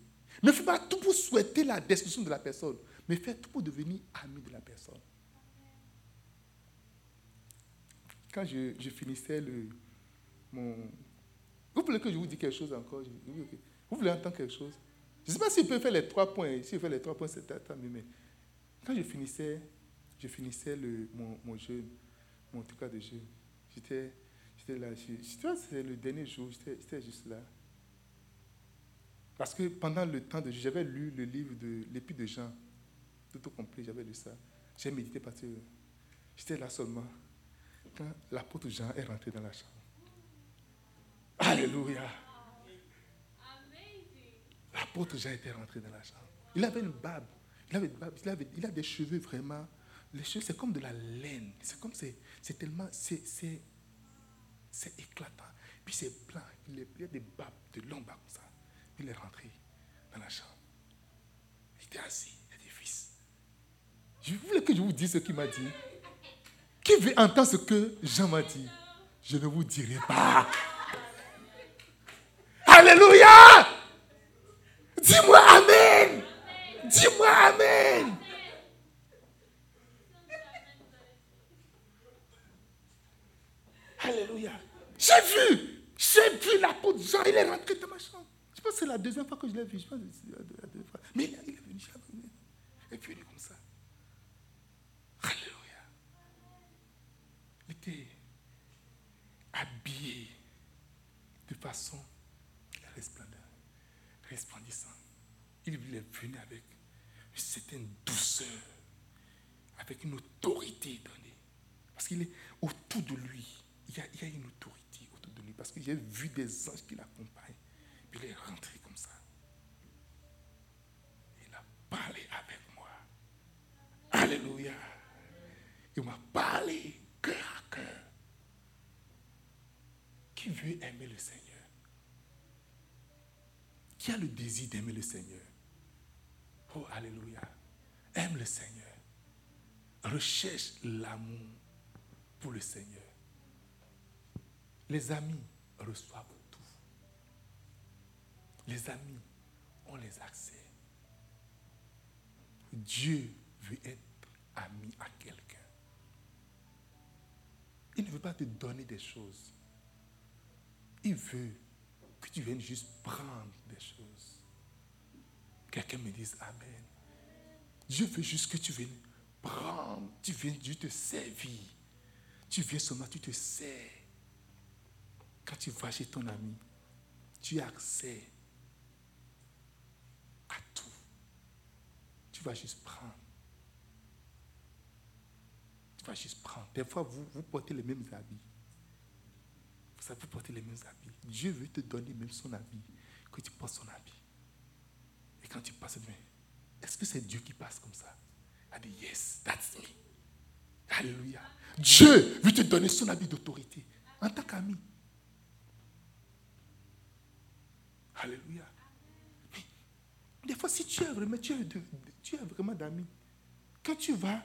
Ne fais pas tout pour souhaiter la destruction de la personne, mais fais tout pour devenir ami de la personne. Quand je, finissais le, mon... Vous voulez que je vous dise quelque chose encore? Vous voulez entendre quelque chose? Je ne sais pas s'il peut faire les trois points. S'il fait les trois points, c'est mais quand je finissais, je finissais le, mon, mon jeûne, mon tout cas de jeûne, j'étais là. C'était le dernier jour, j'étais juste là. Parce que pendant le temps de j'avais lu le livre de l'Épître de Jean, tout au complet, j'avais lu ça. J'ai médité parce que j'étais là seulement l'apôtre Jean est rentré dans la chambre. Alléluia. L'apôtre Jean était rentré dans la chambre. Il avait une barbe. Il avait, il avait, des cheveux vraiment. Les cheveux, c'est comme de la laine. C'est comme c'est, tellement, c'est, c'est, éclatant. Puis c'est blanc. Il y a des barbes, de longues barbes comme ça. Il est rentré dans la chambre. Il était assis. Il dit, fils, je voulais que je vous dise ce qu'il m'a dit. Qui veut entendre ce que Jean m'a dit? Je ne vous dirai pas. Alléluia Dis-moi Amen. Dis-moi Amen. Alléluia. J'ai vu, j'ai vu l'apôtre Jean, il est rentré dans ma chambre. Je pense que c'est la deuxième fois que je l'ai vu. Je pense que c'est la deuxième fois. Mais il est venu, il est venu comme ça. Alléluia. Il était de façon resplendissante. Il est venu avec une certaine douceur, avec une autorité donnée. Parce qu'il est autour de lui. Il y, a, il y a une autorité autour de lui. Parce que j'ai vu des anges qui l'accompagnent. Il est rentré comme ça. Il a parlé avec moi. Alléluia. Il m'a parlé. Qui veut aimer le Seigneur Qui a le désir d'aimer le Seigneur Oh, Alléluia. Aime le Seigneur. Recherche l'amour pour le Seigneur. Les amis reçoivent les amis ont les accès. Dieu veut être ami à quelqu'un. Il ne veut pas te donner des choses. Il veut que tu viennes juste prendre des choses. Quelqu'un me dise Amen. Dieu veut juste que tu viennes prendre. Tu viennes juste te servir. Tu viens seulement, tu te sers. Quand tu vas chez ton ami, tu as accès Tu vas juste prendre. Tu vas juste prendre. Des fois, vous, vous portez les mêmes habits. Savez, vous portez les mêmes habits. Dieu veut te donner même son habit, que tu portes son habit. Et quand tu passes, est-ce que c'est Dieu qui passe comme ça? Elle dit, yes, that's me. Alléluia. Dieu veut te donner son habit d'autorité en tant qu'ami. Alléluia. Des fois, si tu es vraiment, tu vraiment d'amis, quand tu vas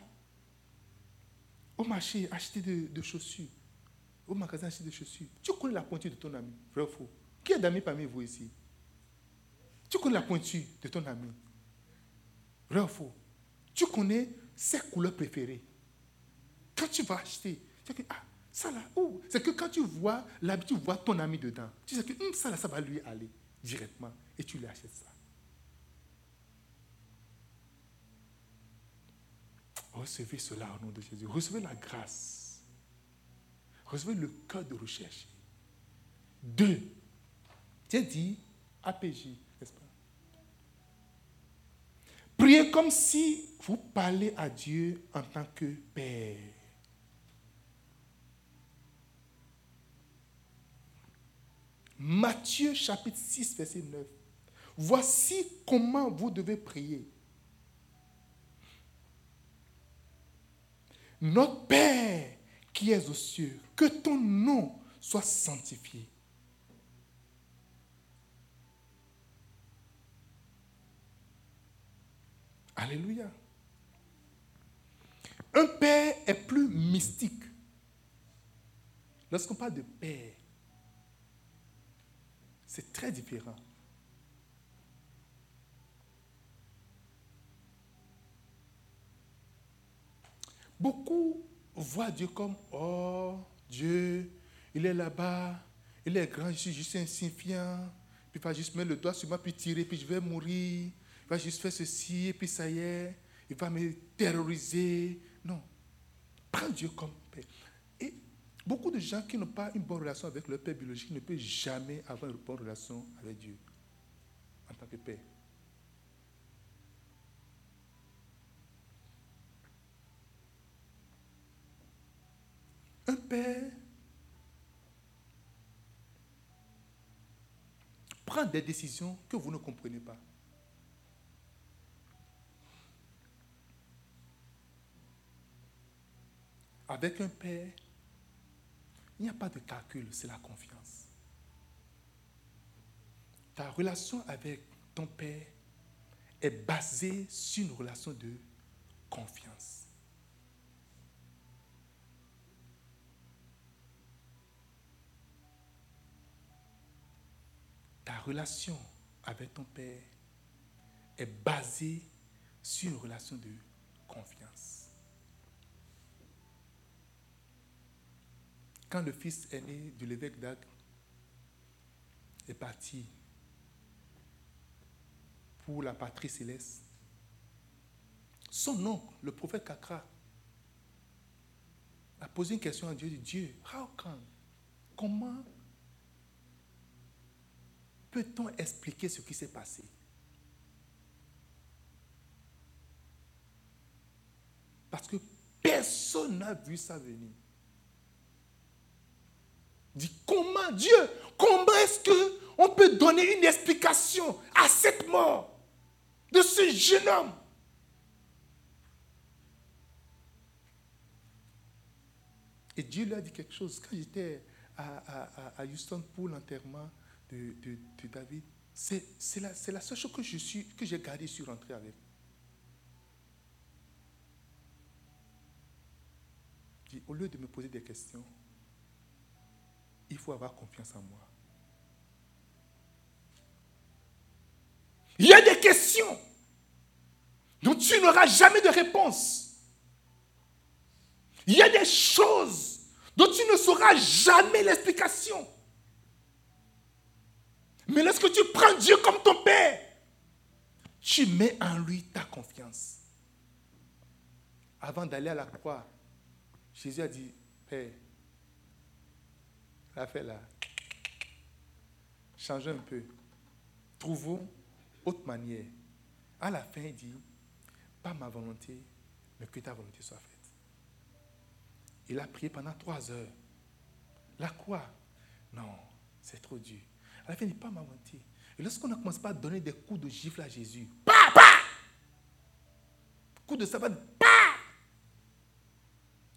au marché acheter de, chaussures, au magasin acheter des chaussures, tu connais la pointure de ton ami, vrai ou faux Qui est d'amis parmi vous ici? Tu connais la pointure de ton ami, vrai ou faux Tu connais ses couleurs préférées. Quand tu vas acheter, tu que, ah, ça là, oh, c'est que quand tu vois l'habit, tu vois ton ami dedans, tu sais que hum, ça là, ça va lui aller directement et tu lui achètes ça. Recevez cela au nom de Jésus. Recevez la grâce. Recevez le cœur de recherche. Deux, tu dit APJ, n'est-ce pas? Priez comme si vous parlez à Dieu en tant que Père. Matthieu chapitre 6, verset 9. Voici comment vous devez prier. Notre Père qui es aux cieux, que ton nom soit sanctifié. Alléluia. Un père est plus mystique. Lorsqu'on parle de père, c'est très différent. Beaucoup voient Dieu comme, oh, Dieu, il est là-bas, il est grand, je suis juste insignifiant, puis il va juste mettre le doigt sur moi, puis tirer, puis je vais mourir, il va juste faire ceci, et puis ça y est, il va me terroriser. Non, prends Dieu comme Père. Et beaucoup de gens qui n'ont pas une bonne relation avec leur Père biologique ne peuvent jamais avoir une bonne relation avec Dieu en tant que Père. Un père prend des décisions que vous ne comprenez pas. Avec un père, il n'y a pas de calcul, c'est la confiance. Ta relation avec ton père est basée sur une relation de confiance. Ta relation avec ton Père est basée sur une relation de confiance. Quand le fils aîné de l'évêque d'Acre est parti pour la patrie céleste, son oncle, le prophète Kakra, a posé une question à Dieu, Dieu, how come? Comment Peut-on expliquer ce qui s'est passé? Parce que personne n'a vu ça venir. Comment Dieu, comment est-ce que on peut donner une explication à cette mort de ce jeune homme? Et Dieu lui a dit quelque chose. Quand j'étais à Houston pour l'enterrement de, David, c'est la, la, seule chose que je suis, que j'ai gardé sur rentrer avec. au lieu de me poser des questions, il faut avoir confiance en moi. Il y a des questions dont tu n'auras jamais de réponse. Il y a des choses dont tu ne sauras jamais l'explication. Mais lorsque tu prends Dieu comme ton Père, tu mets en lui ta confiance. Avant d'aller à la croix, Jésus a dit, Père, la fait là, changeons un peu. Trouvons autre manière. À la fin, il dit, pas ma volonté, mais que ta volonté soit faite. Il a prié pendant trois heures. La croix, non, c'est trop dur. À la fin, dit, pas ma volonté. Et lorsqu'on a commencé à donner des coups de gifle à Jésus, pa, pa, coup de sabbat, pa,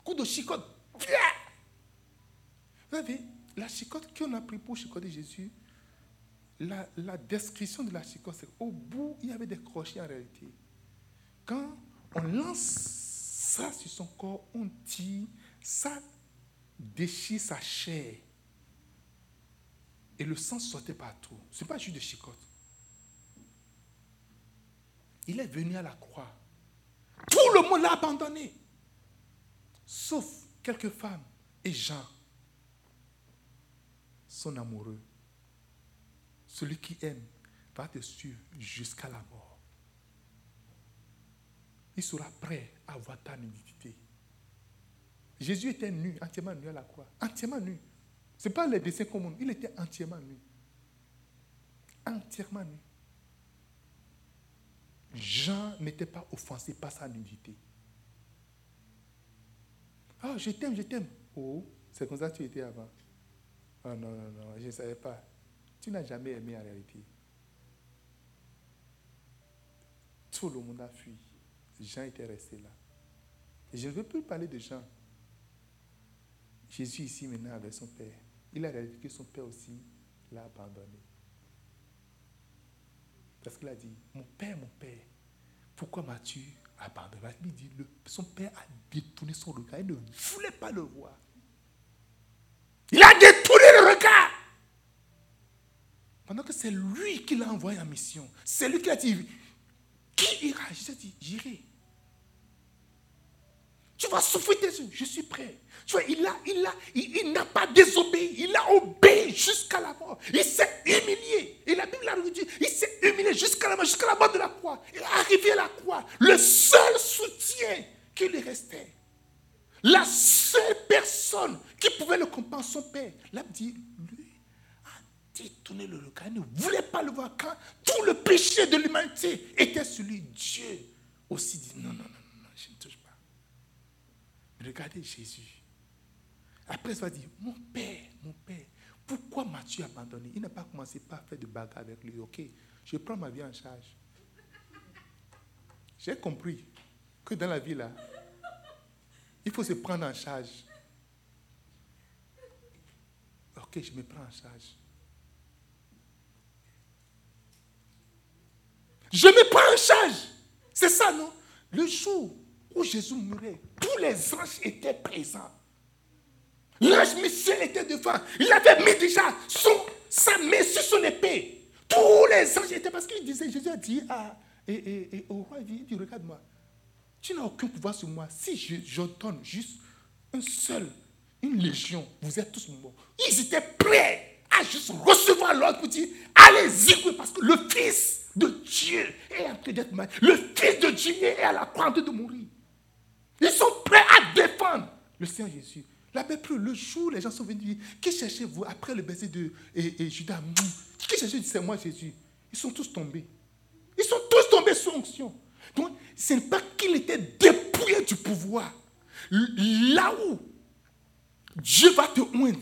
coup de chicote, Vous savez, la chicote qu'on a pris pour chicoter Jésus, la, la, description de la chicote, c'est au bout, il y avait des crochets en réalité. Quand on lance ça sur son corps, on tire, ça déchire sa chair. Et le sang sortait partout. Ce n'est pas juste de chicote. Il est venu à la croix. Tout le monde l'a abandonné. Sauf quelques femmes et Jean, son amoureux. Celui qui aime va te suivre jusqu'à la mort. Il sera prêt à voir ta nudité. Jésus était nu, entièrement nu à la croix. Entièrement nu. Ce n'est pas les dessins communs. Il était entièrement nu. Entièrement nu. Jean n'était pas offensé par sa nudité. Ah, je t'aime, je t'aime. Oh, c'est comme ça que tu étais avant. Ah non, non, non, je ne savais pas. Tu n'as jamais aimé en réalité. Tout le monde a fui. Jean était resté là. Je ne veux plus parler de Jean. Jésus ici maintenant avec son Père il a réalisé que son père aussi l'a abandonné. Parce qu'il a dit, mon père, mon père, pourquoi m'as-tu abandonné? Son père a détourné son regard. Il ne voulait pas le voir. Il a détourné le regard. Pendant que c'est lui qui l'a envoyé en mission. C'est lui qui a dit, qui ira? Je dit, j'irai. Tu vas souffrir dessus. Je suis prêt. Tu vois, il n'a il a, il, n'a pas désobéi. Il a obéi jusqu'à la mort. Il s'est humilié. Et la Bible a dit, il s'est humilié jusqu'à la mort, jusqu'à la mort de la croix. Il est arrivé à la croix. Le seul soutien qui lui restait. La seule personne qui pouvait le comprendre, son père. L'a lui a détourné le regard. Il ne voulait pas le voir quand tout le péché de l'humanité était sur lui. Dieu aussi dit, non, non, non. Regardez Jésus. Après, il va dire, mon père, mon père, pourquoi m'as-tu abandonné? Il n'a pas commencé par faire de bagarre avec lui. Ok, je prends ma vie en charge. J'ai compris que dans la vie, là, il faut se prendre en charge. Ok, je me prends en charge. Je me prends en charge. C'est ça, non? Le jour où Jésus mourait, tous les anges étaient présents. L'ange Michel était devant. Il avait mis déjà son, sa main sur son épée. Tous les anges étaient parce qu'il disait, Jésus a dit à, et, au roi, il dit, regarde-moi, tu n'as aucun pouvoir sur moi. Si je, je donne juste un seul, une légion, vous êtes tous morts. Ils étaient prêts à juste recevoir l'ordre pour dire, allez-y, parce que le Fils de Dieu est en train d'être mal. Le Fils de Dieu est à la croix de mourir. Ils sont prêts à défendre le Seigneur Jésus. La plus le jour où les gens sont venus dire, qui cherchez-vous après le baiser de Judas Qui cherchez C'est moi Jésus. Ils sont tous tombés. Ils sont tous tombés sous onction. Donc, ce n'est pas qu'il était dépouillé du pouvoir. Là où Dieu va te oindre,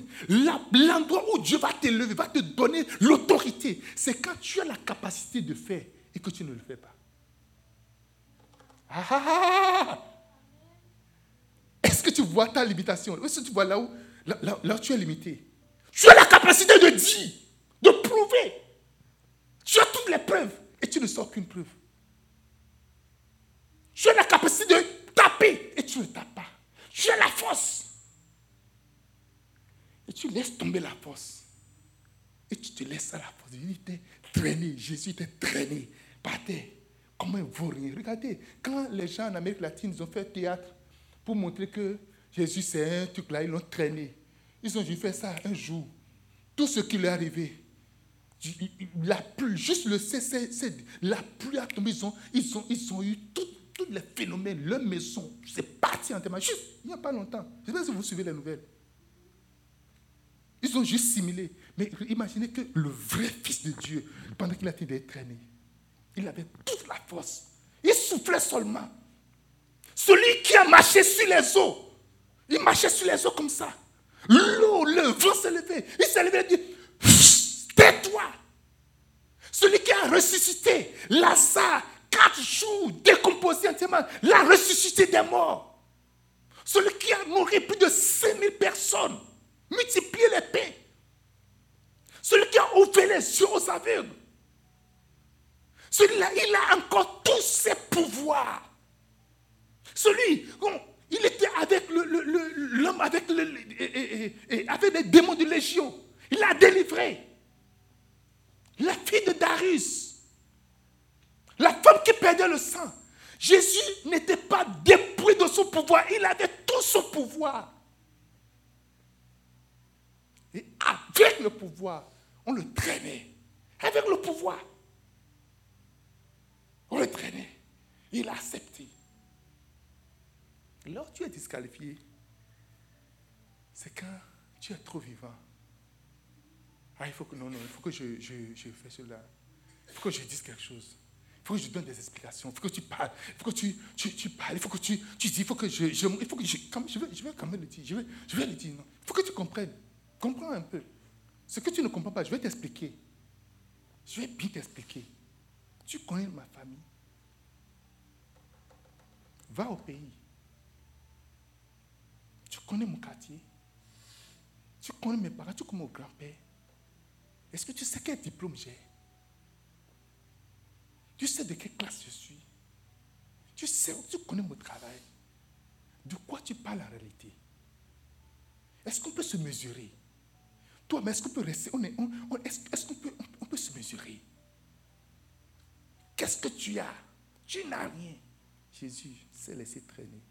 l'endroit où Dieu va t'élever, va te donner l'autorité, c'est quand tu as la capacité de faire et que tu ne le fais pas. Ah, ah, ah, ah tu vois ta limitation Est-ce que tu vois là où, là, où tu es limité Tu as la capacité de dire, de prouver. Tu as toutes les preuves et tu ne sors qu'une preuve. Tu as la capacité de taper et tu ne tapes pas. Tu as la force. Et tu laisses tomber la force. Et tu te laisses à la force. Il était traîné. Jésus était traîné par terre. Comment il vaut rien Regardez, quand les gens en Amérique latine ils ont fait théâtre, pour montrer que Jésus, c'est un truc là, ils l'ont traîné. Ils ont juste fait ça un jour. Tout ce qui leur est arrivé, la pluie, juste le c'est la pluie a tombé, ils ont, eu tous les phénomènes, leur maison, c'est parti en témoin, juste il n'y a pas longtemps. Je ne sais pas si vous suivez les nouvelles. Ils ont juste simulé. Mais imaginez que le vrai Fils de Dieu, pendant qu'il a été traîné, il avait toute la force. Il soufflait seulement. Celui qui a marché sur les eaux, il marchait sur les eaux comme ça. L'eau, le vent s'est levé. Il s'est levé et dit Tais-toi. Celui qui a ressuscité Lazare, quatre jours décomposé entièrement, l'a ressuscité des morts. Celui qui a nourri plus de 5000 personnes, multiplié les pains. Celui qui a ouvert les yeux aux aveugles. Celui-là, il a encore tous ses pouvoirs. Celui, il était avec l'homme, avec, avec les démons de légion. Il l'a délivré. La fille de Darius. La femme qui perdait le sang. Jésus n'était pas dépouillé de son pouvoir. Il avait tout son pouvoir. Et avec le pouvoir, on le traînait. Avec le pouvoir, on le traînait. Il a accepté. Là tu es disqualifié, c'est quand tu es trop vivant. Ah, il faut que non, non, il faut que je, je, je fasse cela. Il faut que je dise quelque chose. Il faut que je donne des explications. Il faut que tu parles. Il faut que tu, tu, tu parles. Il faut que tu, tu dis. Il faut que je, je il faut que je, je, vais, je quand même le dire. Je vais, je le dire. Non. Il faut que tu comprennes. Comprends un peu. Ce que tu ne comprends pas, je vais t'expliquer. Je vais bien t'expliquer. Tu connais ma famille. Va au pays. Connais mon quartier. Tu connais mes parents, tu connais mon grand-père. Est-ce que tu sais quel diplôme j'ai? Tu sais de quelle classe je suis? Tu sais, tu connais mon travail. De quoi tu parles en réalité? Est-ce qu'on peut se mesurer? Toi, mais est-ce qu'on peut rester? Est-ce qu'on peut, on peut se mesurer? Qu'est-ce que tu as? Tu n'as rien. Jésus s'est laissé traîner.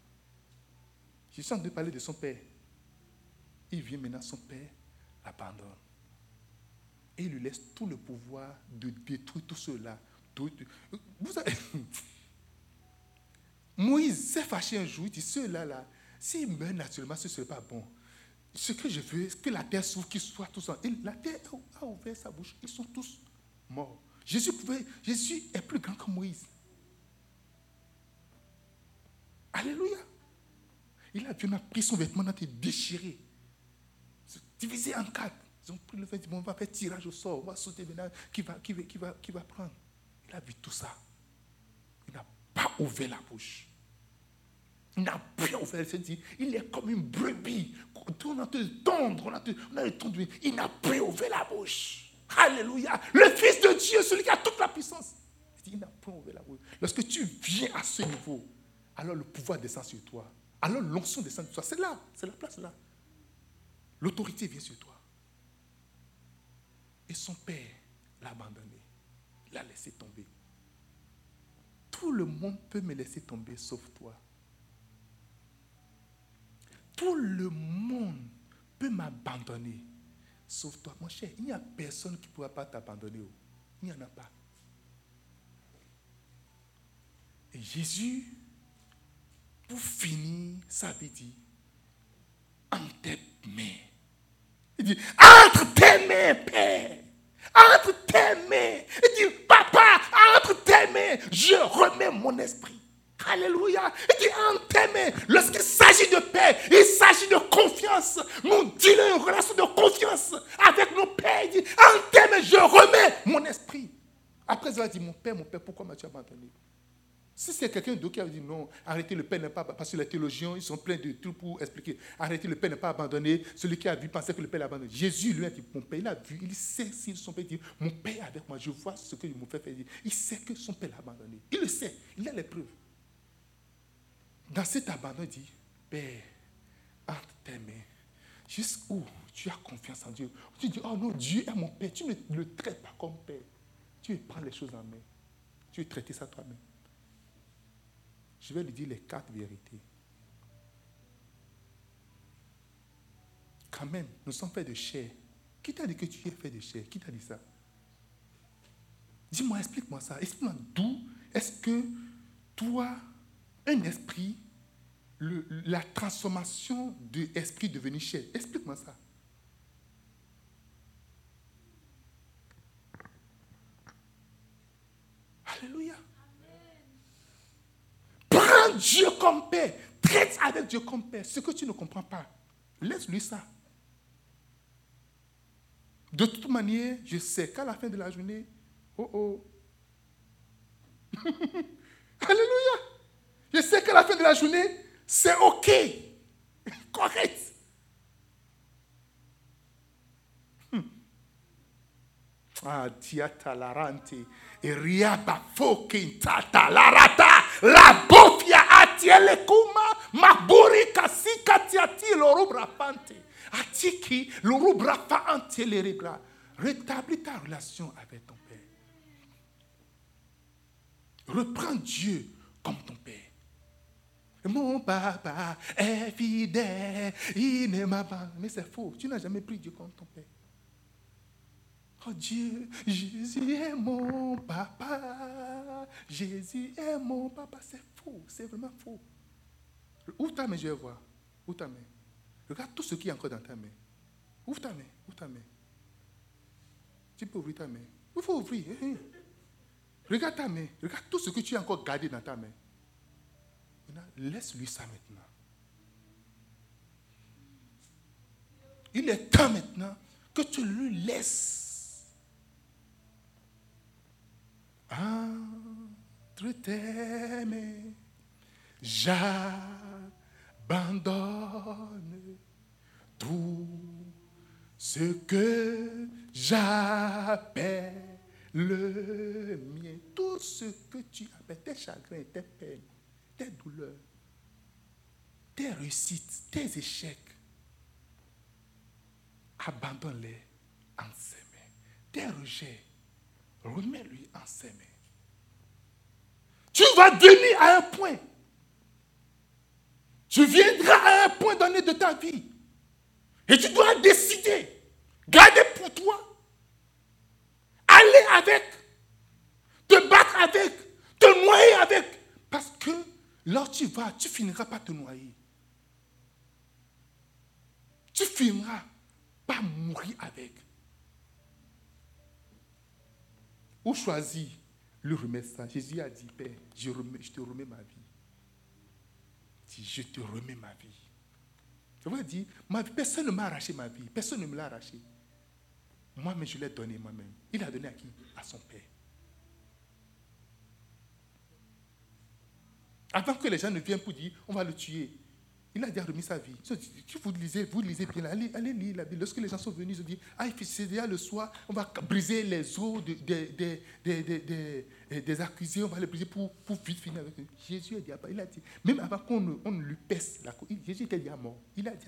Je suis en train de parler de son père. Il vient maintenant, son père l'abandonne. Et il lui laisse tout le pouvoir de détruire tout cela. Vous avez... Moïse s'est fâché un jour, il dit, ceux-là, là, s'ils meurent naturellement, ce ne serait pas bon. Ce que je veux, c'est que la terre s'ouvre, qu'ils soient tous en... La terre a ouvert sa bouche, ils sont tous morts. Jésus, pouvait, Jésus est plus grand que Moïse. Alléluia. Il a, a pris son vêtement, il a été déchiré, divisé en quatre. Ils ont pris le vêtement, on va faire tirage au sort, on va sauter maintenant, qui va, qui, va, qui, va, prendre? Il a vu tout ça. Il n'a pas ouvert la bouche. Il n'a pas ouvert la bouche. Il est comme une brebis. On a te tendre, on a te, on a te Il n'a pas ouvert la bouche. Alléluia. Le Fils de Dieu, celui qui a toute la puissance. Il n'a pas ouvert la bouche. Lorsque tu viens à ce niveau, alors le pouvoir descend sur toi. Alors l'onction descend sur toi. C'est là, c'est la place là. L'autorité vient sur toi. Et son père l'a abandonné. L'a laissé tomber. Tout le monde peut me laisser tomber sauf toi. Tout le monde peut m'abandonner sauf toi. Mon cher, il n'y a personne qui ne pourra pas t'abandonner. Oh. Il n'y en a pas. Et Jésus pour finir vie, dit, entre tes mains. Il dit, entre tes mains, Père. Entre tes mains. Il dit, Papa, entre tes mains, je remets mon esprit. Alléluia. Il dit, entre tes mains. Lorsqu'il s'agit de paix, il s'agit de confiance. Nous disons une relation de confiance avec nos pères. Il dit, entre tes mains, je remets mon esprit. Après, il a dit, mon père, mon père, pourquoi m'as-tu abandonné? Si c'est quelqu'un d'autre qui a dit non, arrêtez le Père n'est pas. Parce que les théologiens, ils sont pleins de trucs pour expliquer. Arrêtez le Père n'est pas abandonné. Celui qui a vu pensait que le Père l'a abandonné. Jésus lui a dit Mon Père, il a vu, il sait si son Père dit Mon Père avec moi, je vois ce que mon Père fait. Il sait que son Père l'a abandonné. Il le sait, il a les preuves. Dans cet abandon, il dit Père, entre tes mains, jusqu'où tu as confiance en Dieu? Tu dis Oh non, Dieu est mon Père. Tu ne le traites pas comme Père. Tu prends les choses en main. Tu veux traiter ça toi-même je vais lui dire les quatre vérités. Quand même, nous sommes faits de chair. Qui t'a dit que tu es fait de chair? Qui t'a dit ça? Dis-moi, explique-moi ça. Explique-moi d'où est-ce que toi, un esprit, la transformation de l'esprit devenu chair, explique-moi ça. Alléluia. Dieu comme Père. Traite avec Dieu comme Père. Ce que tu ne comprends pas, laisse-lui ça. De toute manière, je sais qu'à la fin de la journée, oh oh. Alléluia. Je sais qu'à la fin de la journée, c'est OK. Correct. Hmm. Ah, diata larante. Et riaba tata larata. La bofia kuma maburi kasika tiati lorubra pante. Atiki lorubra fa. Rétablis ta relation avec ton Père. Reprends Dieu comme ton Père. Mon papa est fidèle, il ne m'a pas. Mais c'est faux, tu n'as jamais pris Dieu comme ton Père. Oh Dieu, Jésus est mon papa. Jésus est mon papa. C'est faux, c'est vraiment faux. Ouvre ta main, je vais voir. Ouvre ta main. Regarde tout ce qui est encore dans ta main. Ouvre ta main, ouvre ta main. Tu peux ouvrir ta main. Il faut ouvrir. Hein, hein. Regarde ta main. Regarde tout ce que tu as encore gardé dans ta main. laisse-lui ça maintenant. Il est temps maintenant que tu lui laisses entre tes mains, j'abandonne tout ce que j'appelle le mien. Tout ce que tu appelles tes chagrins, tes peines, tes douleurs, tes réussites, tes échecs, abandonne-les en ses mains. Tes rejets, remets-lui en ses mains. Tu vas venir à un point. Tu viendras à un point donné de ta vie. Et tu dois décider. Garder pour toi. Aller avec. Te battre avec. Te noyer avec. Parce que là tu vas, tu finiras par te noyer. Tu finiras par mourir avec. Ou choisis le remettre Jésus a dit, Père, je, te remets ma vie. Dit, je te remets ma vie. Je vous dire, ma personne ne m'a arraché ma vie. Personne ne me l'a arraché. Moi, mais je l'ai donné moi-même. Il a donné à qui? À son Père. Avant que les gens ne viennent pour dire, on va le tuer. Il a déjà remis sa vie. Vous lisez, vous lisez bien, allez, allez lire la Bible. Lorsque les gens sont venus, ils ont dit, ah, c'est déjà le soir, on va briser les os des, accusés, on va les briser pour, pour vite finir avec eux. Jésus a dit, il a dit, même avant qu'on ne, lui pèse la Jésus était déjà mort. Il a, dit,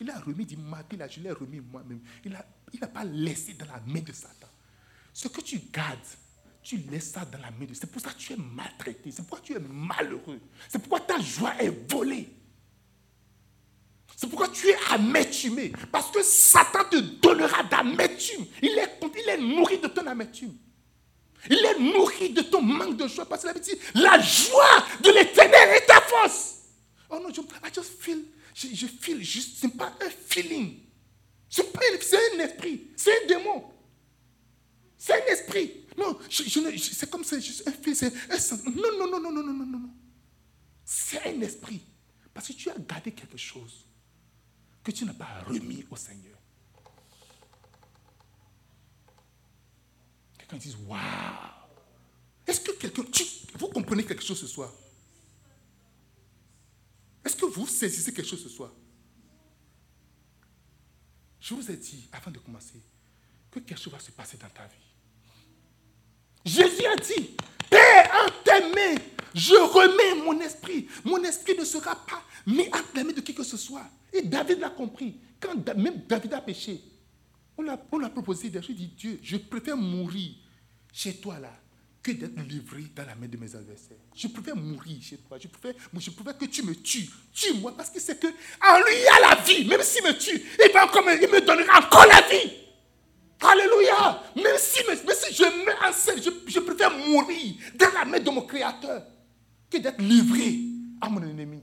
il, a remis, il dit, ma là, je l'ai remis moi-même. Il n'a il pas laissé dans la main de Satan. Ce que tu gardes, tu laisses ça dans la main de Satan. C'est pour ça que tu es maltraité. C'est pourquoi tu es malheureux. C'est pourquoi ta joie est volée. C'est pourquoi tu es amertumé. Parce que Satan te donnera d'amertume. Il est, il est nourri de ton amertume. Il est nourri de ton manque de joie. Parce qu'il a dit, la joie de l'éternel est ta force. Oh non, je, I just feel, je, je juste, ce n'est pas un feeling. C'est un esprit, c'est un démon. C'est un esprit. Non, c'est comme ça, un fil, Non, non, non, non, non, non, non, non. C'est un esprit. Parce que tu as gardé quelque chose que tu n'as pas remis au Seigneur. Quelqu'un dit Waouh Est-ce que quelqu'un. Vous comprenez quelque chose ce soir? Est-ce que vous saisissez quelque chose ce soir? Je vous ai dit, avant de commencer, que quelque chose va se passer dans ta vie. Jésus a dit Tes mains, je remets mon esprit. Mon esprit ne sera pas mis à la main de qui que ce soit. Et David l'a compris. Quand même David a péché, on l'a, proposé des choses. dit Dieu, je préfère mourir chez toi là que d'être livré dans la main de mes adversaires. Je préfère mourir chez toi. Je préfère, je préfère que tu me tues. Tue-moi parce que c'est que en lui il y a la vie. Même s'il me tue, il, va encore il me donnera encore la vie. Alléluia. Même si, je mets en scène, je, je préfère mourir dans la main de mon Créateur que d'être livré à mon ennemi.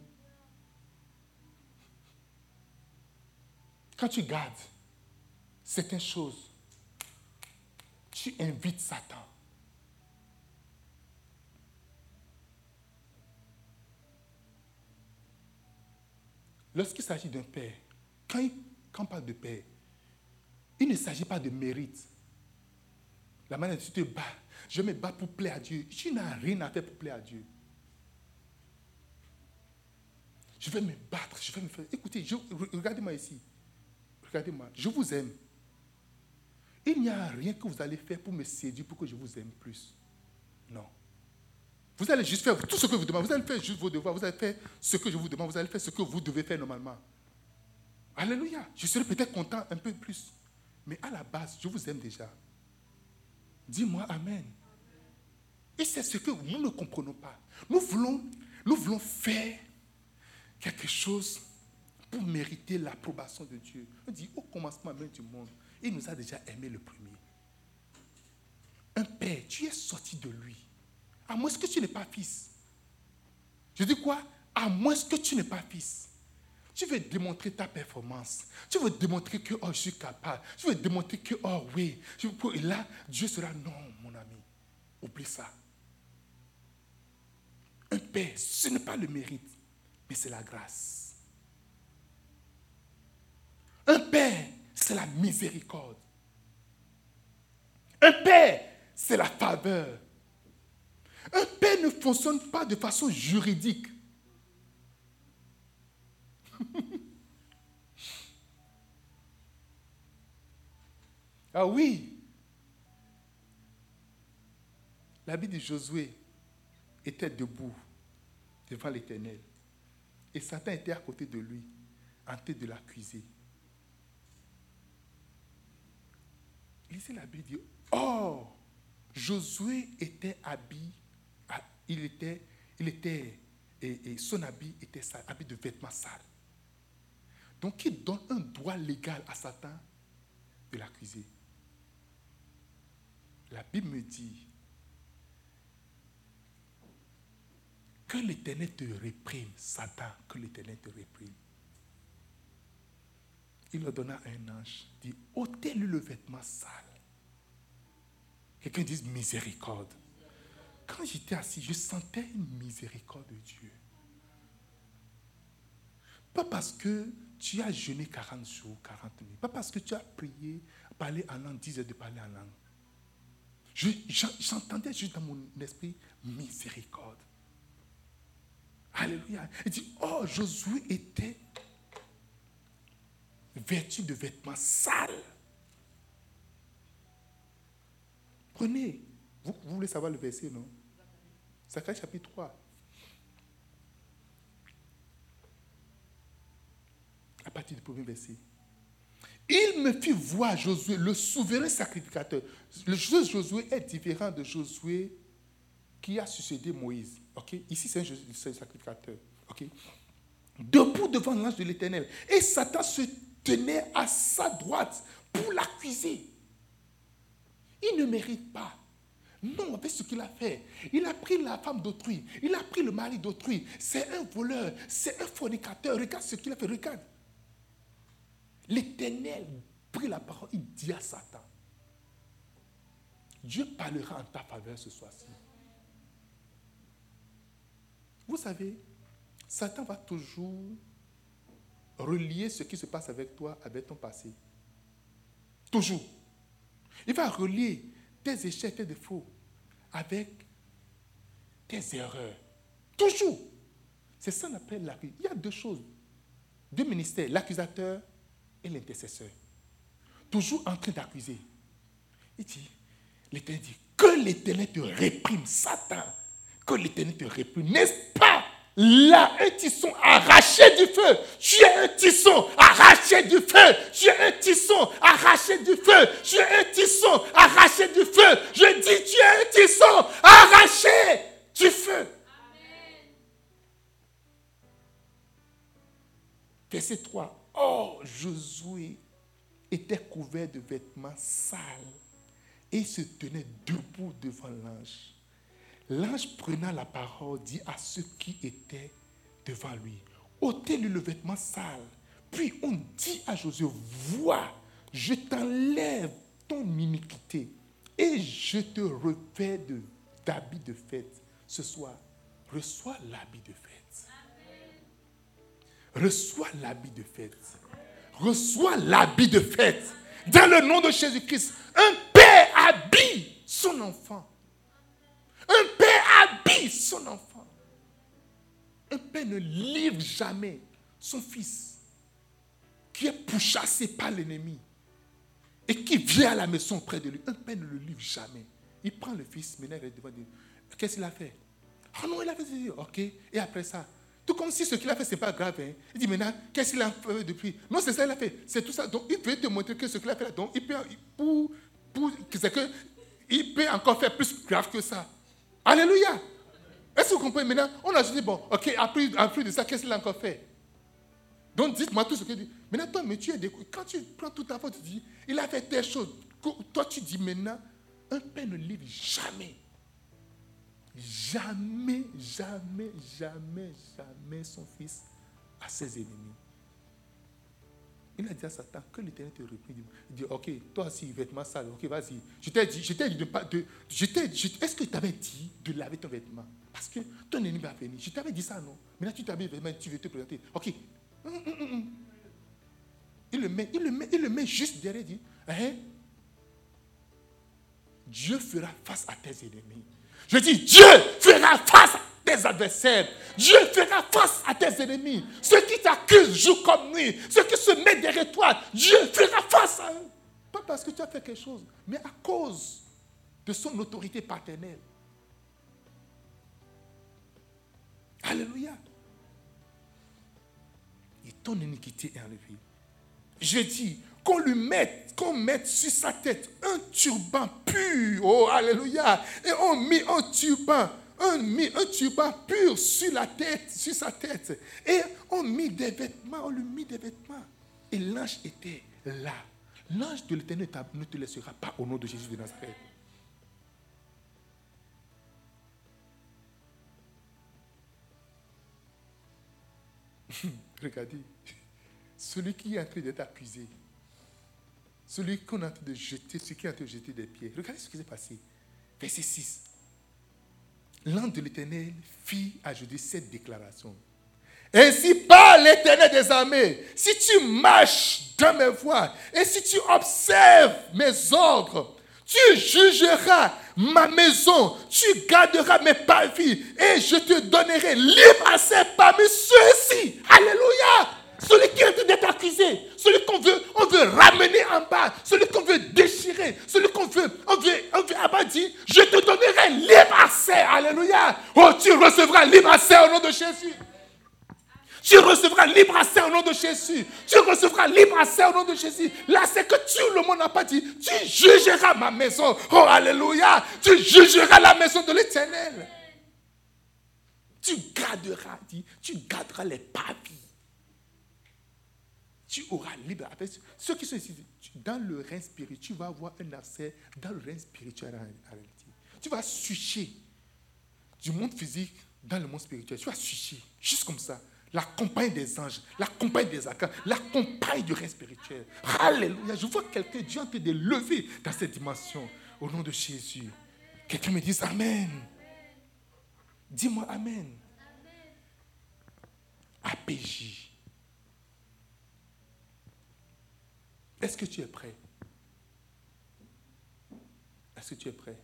Quand tu gardes certaines choses, tu invites Satan. Lorsqu'il s'agit d'un père, quand, on parle de père, il ne s'agit pas de mérite. La manière dont tu te bats, je me bats pour plaire à Dieu. Tu n'as rien à faire pour plaire à Dieu. Je vais me battre, je vais me faire. Écoutez, regardez-moi ici. Regardez-moi, je vous aime. Il n'y a rien que vous allez faire pour me séduire pour que je vous aime plus. Non. Vous allez juste faire tout ce que vous demandez. Vous allez faire juste vos devoirs. Vous allez faire ce que je vous demande. Vous allez faire ce que vous devez faire normalement. Alléluia. Je serai peut-être content un peu plus. Mais à la base, je vous aime déjà. Dis-moi Amen. Et c'est ce que nous ne comprenons pas. Nous voulons, nous voulons faire quelque chose pour mériter l'approbation de Dieu. On dit au commencement même du monde, il nous a déjà aimé le premier. Un père, tu es sorti de lui. À moins que tu n'es pas fils. Je dis quoi? À moins que tu n'es pas fils. Tu veux démontrer ta performance. Tu veux démontrer que oh, je suis capable. Tu veux démontrer que, oh oui. Et là, Dieu sera, non, mon ami. Oublie ça. Un père, ce n'est pas le mérite, mais c'est la grâce. Un père, c'est la miséricorde. Un père, c'est la faveur. Un père ne fonctionne pas de façon juridique. ah oui. La vie de Josué était debout. devant l'Éternel. Et Satan était à côté de lui, en train de l'accuser. Lisez la Bible dit, oh, Josué était habillé, ah, il était, il était, et, son habit était habit de vêtements sales. Donc il donne un droit légal à Satan de l'accuser? La Bible me dit que l'Éternel te réprime, Satan, que l'Éternel te réprime. Il leur donna un ange, dit, ôtez-lui le vêtement sale. Quelqu'un dit miséricorde. Quand j'étais assis, je sentais une miséricorde de Dieu. Pas parce que tu as jeûné 40 jours, 40 nuits. Pas parce que tu as prié, parlé en langue, 10 heures de parler en langue. J'entendais juste dans mon esprit miséricorde. Alléluia. Il dit, oh, Josué était vêtu de vêtements sales. Prenez, vous, voulez savoir le verset, non? Zacharie chapitre 3. À partir du premier verset. Il me fit voir Josué, le souverain sacrificateur. Le Josué est différent de Josué qui a succédé Moïse. Ici, c'est un sacrificateur. Debout devant l'ange de l'Éternel. Et Satan se tenait à sa droite pour l'accuser. Il ne mérite pas. Non, avec ce qu'il a fait. Il a pris la femme d'autrui. Il a pris le mari d'autrui. C'est un voleur. C'est un fornicateur. Regarde ce qu'il a fait. Regarde. L'Éternel prit la parole. Il dit à Satan. Dieu parlera en ta faveur ce soir-ci. Vous savez, Satan va toujours relier ce qui se passe avec toi avec ton passé. Toujours. Il va relier tes échecs, tes défauts avec tes erreurs. Toujours. C'est ça qu'on appelle la Il y a deux choses. Deux ministères, l'accusateur et l'intercesseur. Toujours en train d'accuser. Il dit, l'Éternel dit, que l'Éternel te réprime, Satan. Que l'Éternel te réprime. N'est-ce pas? Là, un tisson arraché du feu. Tu es un tisson arraché du feu. Tu es un tisson arraché du feu. Tu es un tisson arraché du feu. Je dis, tu es un tisson arraché du feu. Verset 3. Oh, Josué était couvert de vêtements sales et se tenait debout devant l'ange. L'ange prenant la parole dit à ceux qui étaient devant lui, ôtez-lui le vêtement sale. Puis on dit à Josué, vois, je t'enlève ton iniquité et je te revêt d'habits de, fête. Ce soir, reçois l'habit de fête. Reçois l'habit de fête. Reçois l'habit de fête. Dans le nom de Jésus-Christ, un père habille son enfant. Un père habille son enfant. Un père ne livre jamais son fils qui est pourchassé par l'ennemi et qui vient à la maison près de lui. Un père ne le livre jamais. Il prend le fils, est devant lui. Qu'est-ce qu'il a fait? Ah non, il a fait Ok. Et après ça, tout comme si ce qu'il a fait, ce n'est pas grave. Hein. Il dit maintenant, qu'est-ce qu'il a fait depuis? Non, c'est ça qu'il a fait. C'est tout ça. Donc, il veut te montrer que ce qu'il a fait là, donc, il peut, pour, pour, que, il peut encore faire plus grave que ça. Alléluia. Est-ce que vous comprenez? Maintenant On a dit, bon, ok, après, plus de ça, qu'est-ce qu'il a encore fait? Donc dites-moi tout ce qu'il dit. Maintenant, toi, mais tu es Quand tu prends toute ta faute, tu dis, il a fait telle chose. Toi, tu dis maintenant, un père ne livre jamais. Jamais, jamais, jamais, jamais son fils à ses ennemis. Il a dit à Satan que l'éternel te reprit. Il dit, ok, toi aussi, vêtement sale, ok, vas-y. Je t'ai dit, je t'ai dit de pas. De, est-ce que tu t'avais dit de laver ton vêtement? Parce que ton ennemi va venir. Je t'avais dit ça, non? Maintenant, tu t'habilles vêtement, tu veux te présenter. Ok. Hum, hum, hum, il le met, il le met, il le met juste derrière, il dit, hein? Dieu fera face à tes ennemis. Je dis, Dieu fera face à tes adversaires. Dieu fera face à tes ennemis. Ceux qui t'accusent jour comme nuit. Ceux qui se mettent derrière toi. Dieu fera face à eux. Pas parce que tu as fait quelque chose, mais à cause de son autorité paternelle. Alléluia. Et ton iniquité est enlevée. Je dis, qu'on lui mette, qu'on mette sur sa tête un turban pur. Oh, alléluia. Et on mit un turban, on mit un turban pur sur la tête, sur sa tête. Et on mit des vêtements, on lui mit des vêtements. Et l'ange était là. L'ange de l'éternel ne te laissera pas au nom de Jésus de Nazareth. Regardez, celui qui est en train d'être accusé, celui qu'on train de jeter, celui qui train de jeter des pieds. Regardez ce qui s'est passé. Verset 6. L'ange de l'Éternel fit ajouter cette déclaration. Ainsi parle l'Éternel des armées. Si tu marches dans mes voies et si tu observes mes ordres, tu jugeras ma maison, tu garderas mes parvis et je te donnerai libre accès parmi ceux-ci. Alléluia. Celui qui est d'être accusé, celui qu'on veut, on veut ramener en bas, celui qu'on veut déchirer, celui qu'on veut, on veut, on veut je te donnerai libre accès. Alléluia. Oh, tu recevras libre accès au nom de Jésus. Tu recevras libre accès au nom de Jésus. Tu recevras libre accès au nom de Jésus. Là, c'est que tu, le monde n'a pas dit, tu jugeras ma maison. Oh, alléluia. Tu jugeras la maison de l'éternel. Tu garderas, dit, tu garderas les papiers tu auras libre. Ceux qui sont ici, dans le règne spirituel, tu vas avoir un accès dans le règne spirituel en réalité. Tu vas switcher du monde physique dans le monde spirituel. Tu vas switcher, juste comme ça. La compagnie des anges, la compagnie des accords, la compagnie du règne spirituel. Alléluia. Je vois quelqu'un, Dieu en train de lever dans cette dimension. Au nom de Jésus. Quelqu'un me dise Amen. Dis-moi Amen. APJ. Est-ce que tu es prêt? Est-ce que tu es prêt?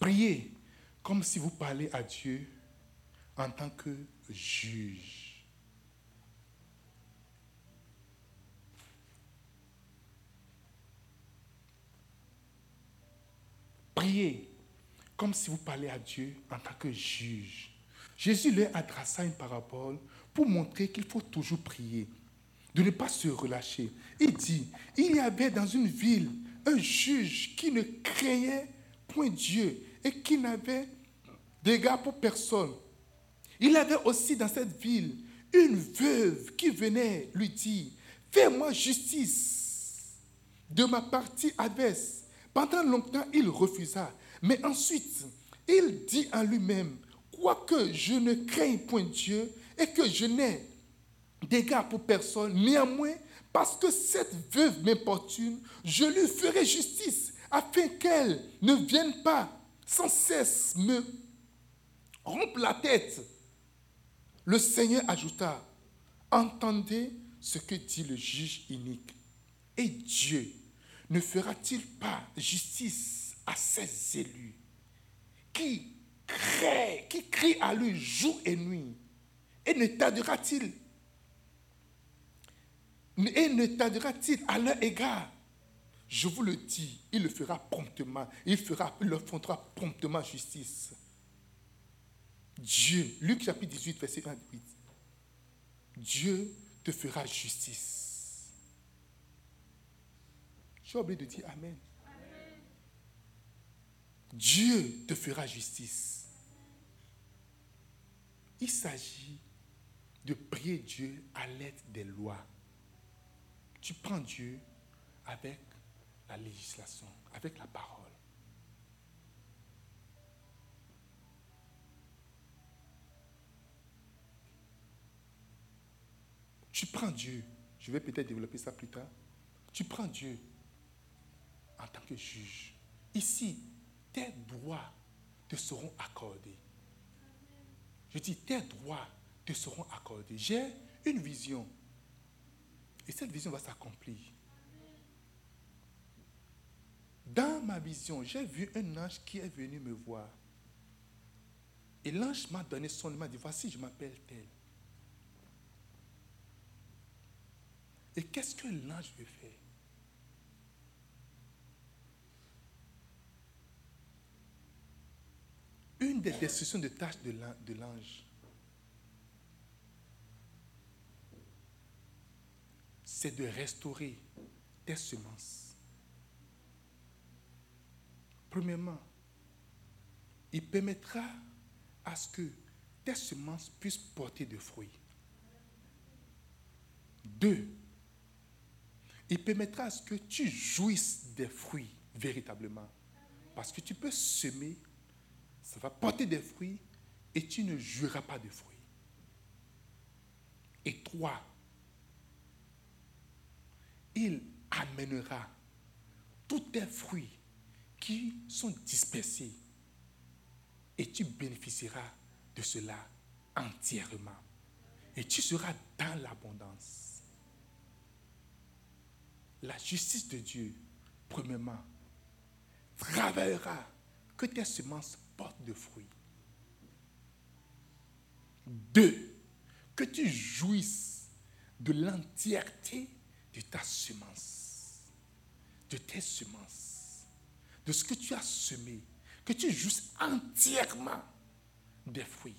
Priez comme si vous parlez à Dieu en tant que juge. Priez comme si vous parlez à Dieu en tant que juge. Jésus leur adressa une parabole pour montrer qu'il faut toujours prier, de ne pas se relâcher. Il dit, il y avait dans une ville un juge qui ne craignait point Dieu et qui n'avait d'égard pour personne. Il avait aussi dans cette ville une veuve qui venait lui dire, fais-moi justice de ma partie adverse. Pendant longtemps, il refusa. Mais ensuite, il dit en lui-même, quoique je ne craigne point Dieu et que je n'ai d'égard pour personne, néanmoins, parce que cette veuve m'importune, je lui ferai justice, afin qu'elle ne vienne pas sans cesse me rompre la tête. Le Seigneur ajouta, entendez ce que dit le juge inique. Et Dieu ne fera-t-il pas justice à ses élus? Qui crient, qui crient à lui jour et nuit? Et ne tardera-t-il et ne tardera-t-il à leur égard? Je vous le dis, il le fera promptement. Il, fera, il leur fera promptement justice. Dieu, Luc chapitre 18, verset 1 8. Dieu te fera justice. J'ai oublié de dire Amen. Dieu te fera justice. Il s'agit de prier Dieu à l'aide des lois. Tu prends Dieu avec la législation, avec la parole. Tu prends Dieu, je vais peut-être développer ça plus tard. Tu prends Dieu en tant que juge. Ici, tes droits te seront accordés. Je dis, tes droits seront accordés. J'ai une vision. Et cette vision va s'accomplir. Dans ma vision, j'ai vu un ange qui est venu me voir. Et l'ange m'a donné son nom, m'a dit, voici, je m'appelle tel. Et qu'est-ce que l'ange veut faire? Une des descriptions de tâches de l'ange, c'est de restaurer tes semences. Premièrement, il permettra à ce que tes semences puissent porter des fruits. Deux, il permettra à ce que tu jouisses des fruits véritablement. Parce que tu peux semer, ça va porter des fruits et tu ne jouiras pas de fruits. Et trois, il amènera tous tes fruits qui sont dispersés et tu bénéficieras de cela entièrement. Et tu seras dans l'abondance. La justice de Dieu, premièrement, travaillera que tes semences portent de fruits. Deux, que tu jouisses de l'entièreté de ta semence, de tes semences, de ce que tu as semé, que tu jouisses entièrement des fruits.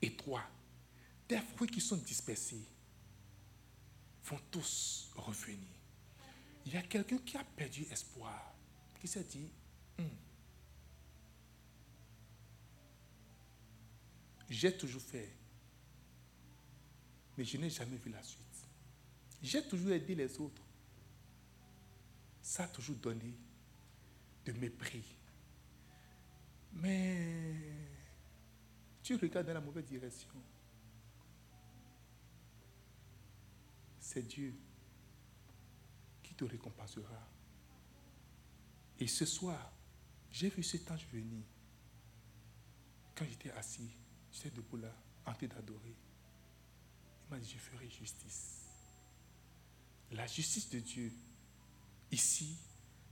Et trois, des fruits qui sont dispersés vont tous revenir. Il y a quelqu'un qui a perdu espoir, qui s'est dit, hmm, j'ai toujours fait, mais je n'ai jamais vu la suite. J'ai toujours aidé les autres. Ça a toujours donné de mépris. Mais tu regardes dans la mauvaise direction. C'est Dieu qui te récompensera. Et ce soir, j'ai vu cet ange venir. Quand j'étais assis, j'étais debout là, en train d'adorer. Je ferai justice. La justice de Dieu, ici,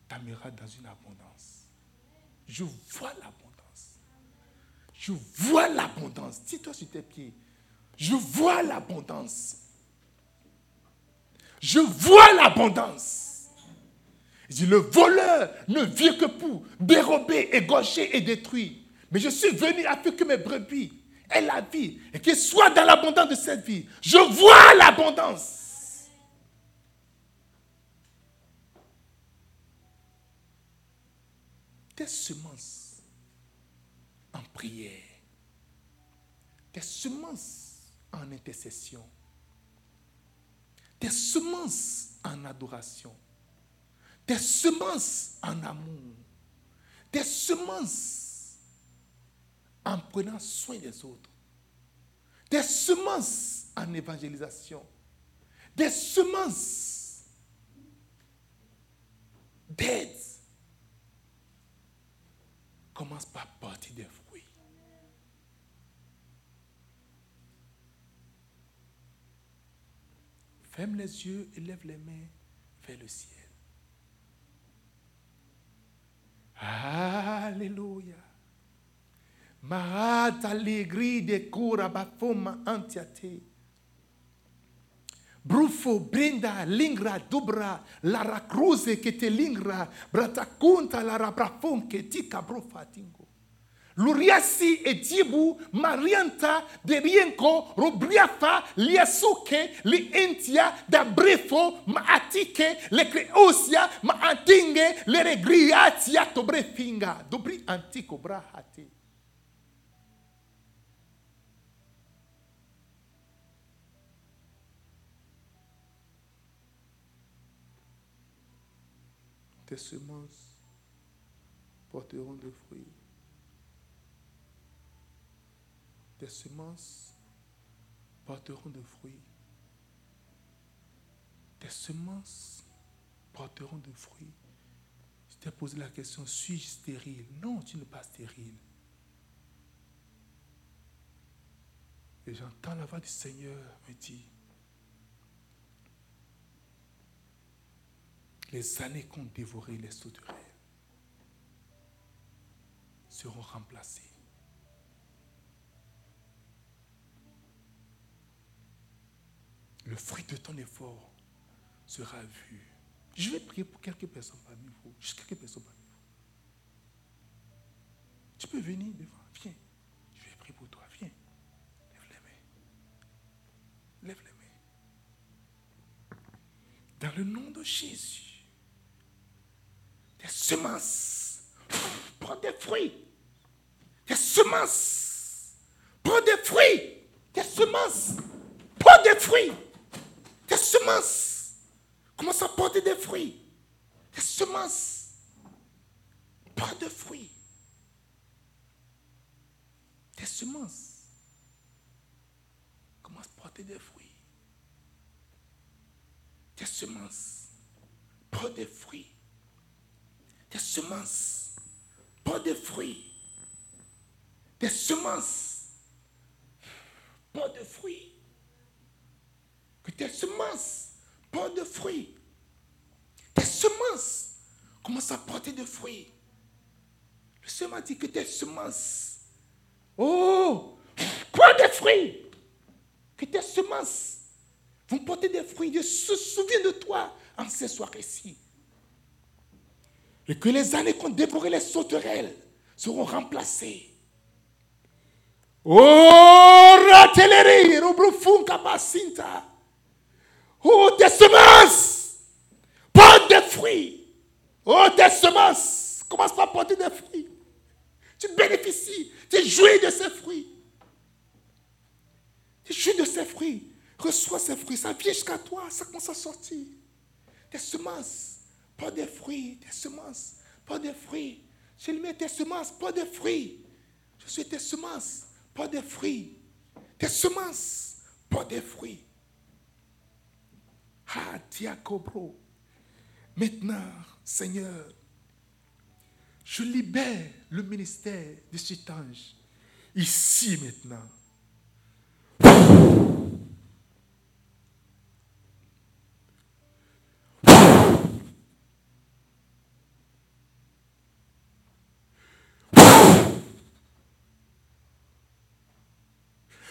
t'amènera dans une abondance. Je vois l'abondance. Je vois l'abondance. Dis-toi sur tes pieds. Je vois l'abondance. Je vois l'abondance. Le voleur ne vient que pour dérober, égorger et détruire. Mais je suis venu afin que mes brebis aient la vie et qu'ils soient dans l'abondance de cette vie. Je vois l'abondance. Tes semences en prière, tes semences en intercession, tes semences en adoration, tes semences en amour, tes semences en prenant soin des autres, des semences en évangélisation, des semences d'aide. Commence par porter des fruits. Ferme les yeux et lève les mains vers le ciel. Alléluia. Marat allegri de cura bafoma antiate. Brufo, brinda, lingra, dubra, lara cruze che te lingra, bratakunta, lara brafon che ti cabrofatingo. Luriasi e dibu, marianta, de rienco, robriafa, liasuke, li entia, da brefo, ma atike, le creosia, ma antinge, le regriatia, tobre finga, dobri antico brahate. Tes semences porteront de fruits. Tes semences porteront de fruits. Tes semences porteront de fruits. Je t'ai posé la question, suis-je stérile? Non, tu n'es pas stérile. Et j'entends la voix du Seigneur me dire, les années qu'ont dévoré les sauterelles seront remplacées. Le fruit de ton effort sera vu. Je vais prier pour quelques personnes parmi vous. Juste quelques personnes parmi vous. Tu peux venir devant. Viens. Je vais prier pour toi. Viens. Lève les mains. Lève les mains. Dans le nom de Jésus. Des semences. Prends des fruits. Des semences. Prends des fruits. Des semences. Prends des fruits. Des semences. Commence à porter des fruits. Des semences. Pas de fruits. Des semences. Commence à porter des fruits. Des semences. Pas de fruits. Des semences. Pas de fruits. Des semences. Pas de fruits. Que tes semences portent de fruits. Tes semences commencent à porter de fruits? Le Seigneur dit que tes semences, oh, quoi des fruits? Que tes semences vont porter des fruits. Dieu se souvient de toi en ces soirées-ci. Et que les années qu'on dévoré les sauterelles seront remplacées. Oh. Oh, tes semences portent des fruits. Oh, tes semences commence par porter des fruits. Tu bénéficies, tu jouis de ces fruits. Tu jouis de ces fruits. Reçois ces fruits, ça vient jusqu'à toi, ça commence à sortir. Tes semences, pas des fruits, tes semences, pas des fruits. Je lui mets tes semences, pas des fruits. Je suis tes semences, pas des fruits. Tes semences, pas des fruits. Ah, diacobro. Maintenant, Seigneur, je libère le ministère de cet ange ici maintenant.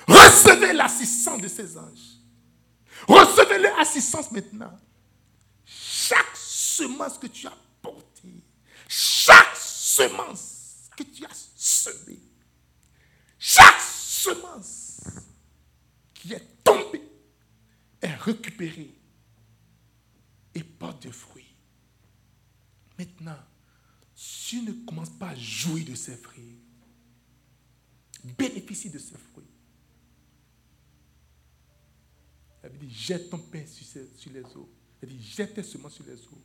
Recevez l'assistance de ces anges. Recevez leur assistance maintenant. Chaque semence que tu as portée, chaque semence que tu as semée, chaque semence qui est tombée est récupérée et porte des fruits. Maintenant, si tu ne commences pas à jouir de ces fruits, bénéficie de ces fruits. Elle dit, jette ton pain sur, les eaux. Elle dit, jette tes semences sur les eaux.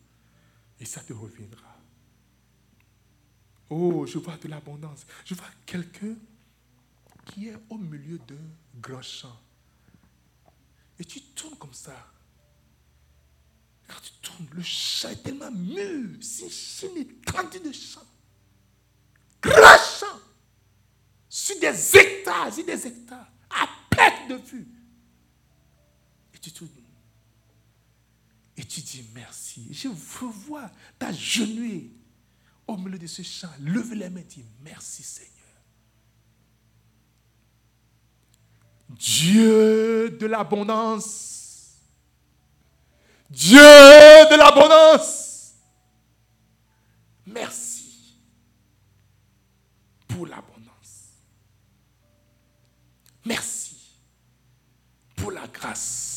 Et ça te reviendra. Oh, je vois de l'abondance. Je vois quelqu'un qui est au milieu d'un grand champ. Et tu tournes comme ça. Quand tu tournes, le champ est tellement mûr. C'est une étendue de champ. Grand champ. Sur des hectares, sur des hectares. À perte de vue Et tu dis merci. Je veux voir t'agenouiller au milieu de ce champ. Lève les mains et dis merci Seigneur. Dieu de l'abondance. Dieu de l'abondance. Merci pour l'abondance. Merci pour la grâce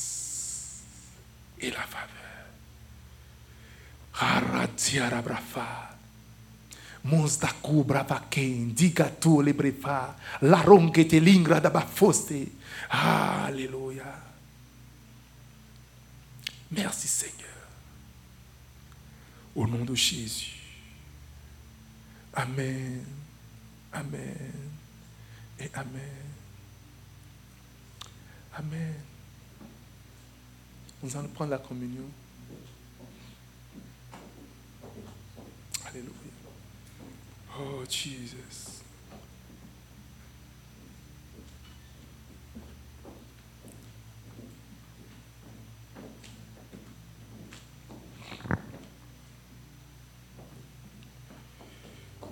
et la faveur. Haratiarabrafa. Monstaku bravaken, digato le brefa, la ronche te lingra da bafoste. Alléluia. Merci Seigneur. Au nom de Jésus. Amen. Amen. Et Amen. Amen. Nous allons prendre la communion. Alléluia. Oh, Jesus.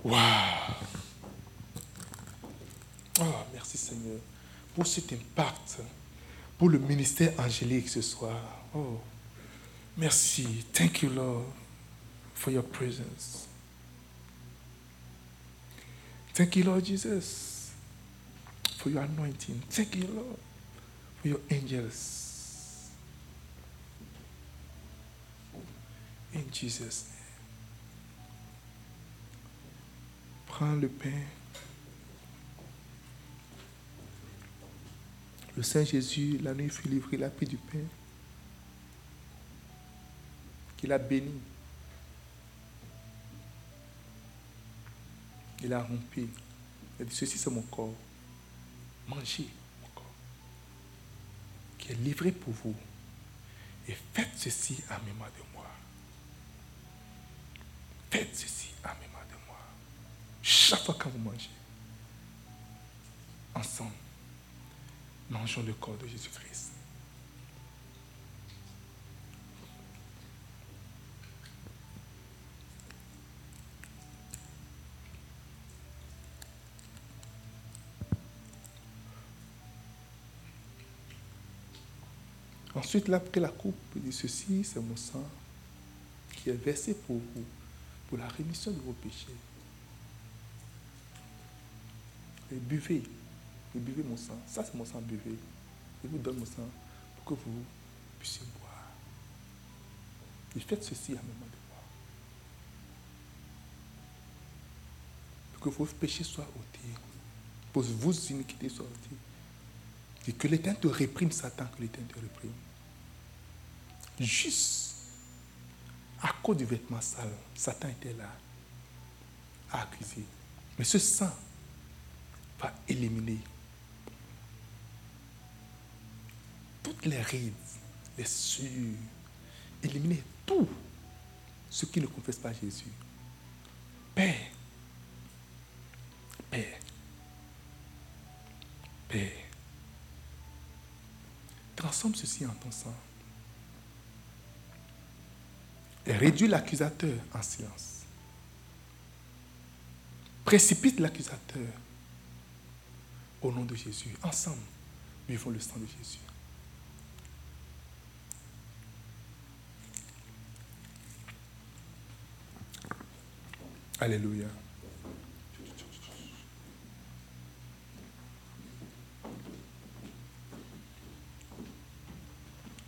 Wow. Oh, merci Seigneur pour cet impact, pour le ministère angélique ce soir. Oh, merci. Thank you, Lord, for your presence. Thank you, Lord Jesus, for your anointing. Thank you, Lord, for your angels. In Jesus' name. Prends le pain. Le Saint Jésus, la nuit fut livré, il a pris du pain qu'il a béni. Il a rompu. Il a dit, ceci c'est mon corps. Mangez mon corps. Qui est livré pour vous. Et faites ceci en mémoire de moi. Faites ceci en mémoire de moi. Chaque fois que vous mangez. Ensemble. Mangeons le corps de Jésus-Christ. Ensuite, il la coupe il dit, ceci, c'est mon sang qui est versé pour vous, pour la rémission de vos péchés. Et buvez, et buvez mon sang. Ça, c'est mon sang, buvez. Je vous donne mon sang pour que vous puissiez boire. Et faites ceci à un moment de moi. Pour que vos péchés soient ôtés. Pour que vos iniquités soient ôtées. Et que l'Éternel te réprime, Satan, que l'Éternel te réprime. Juste à cause du vêtement sale, Satan était là à accuser. Mais ce sang va éliminer toutes les rides, les sueurs, éliminer tout ce qui ne confesse pas Jésus. Père, Père, Père, transforme ceci en ton sang. Et réduis l'accusateur en silence. Précipite l'accusateur au nom de Jésus. Ensemble, vivons le sang de Jésus. Alléluia.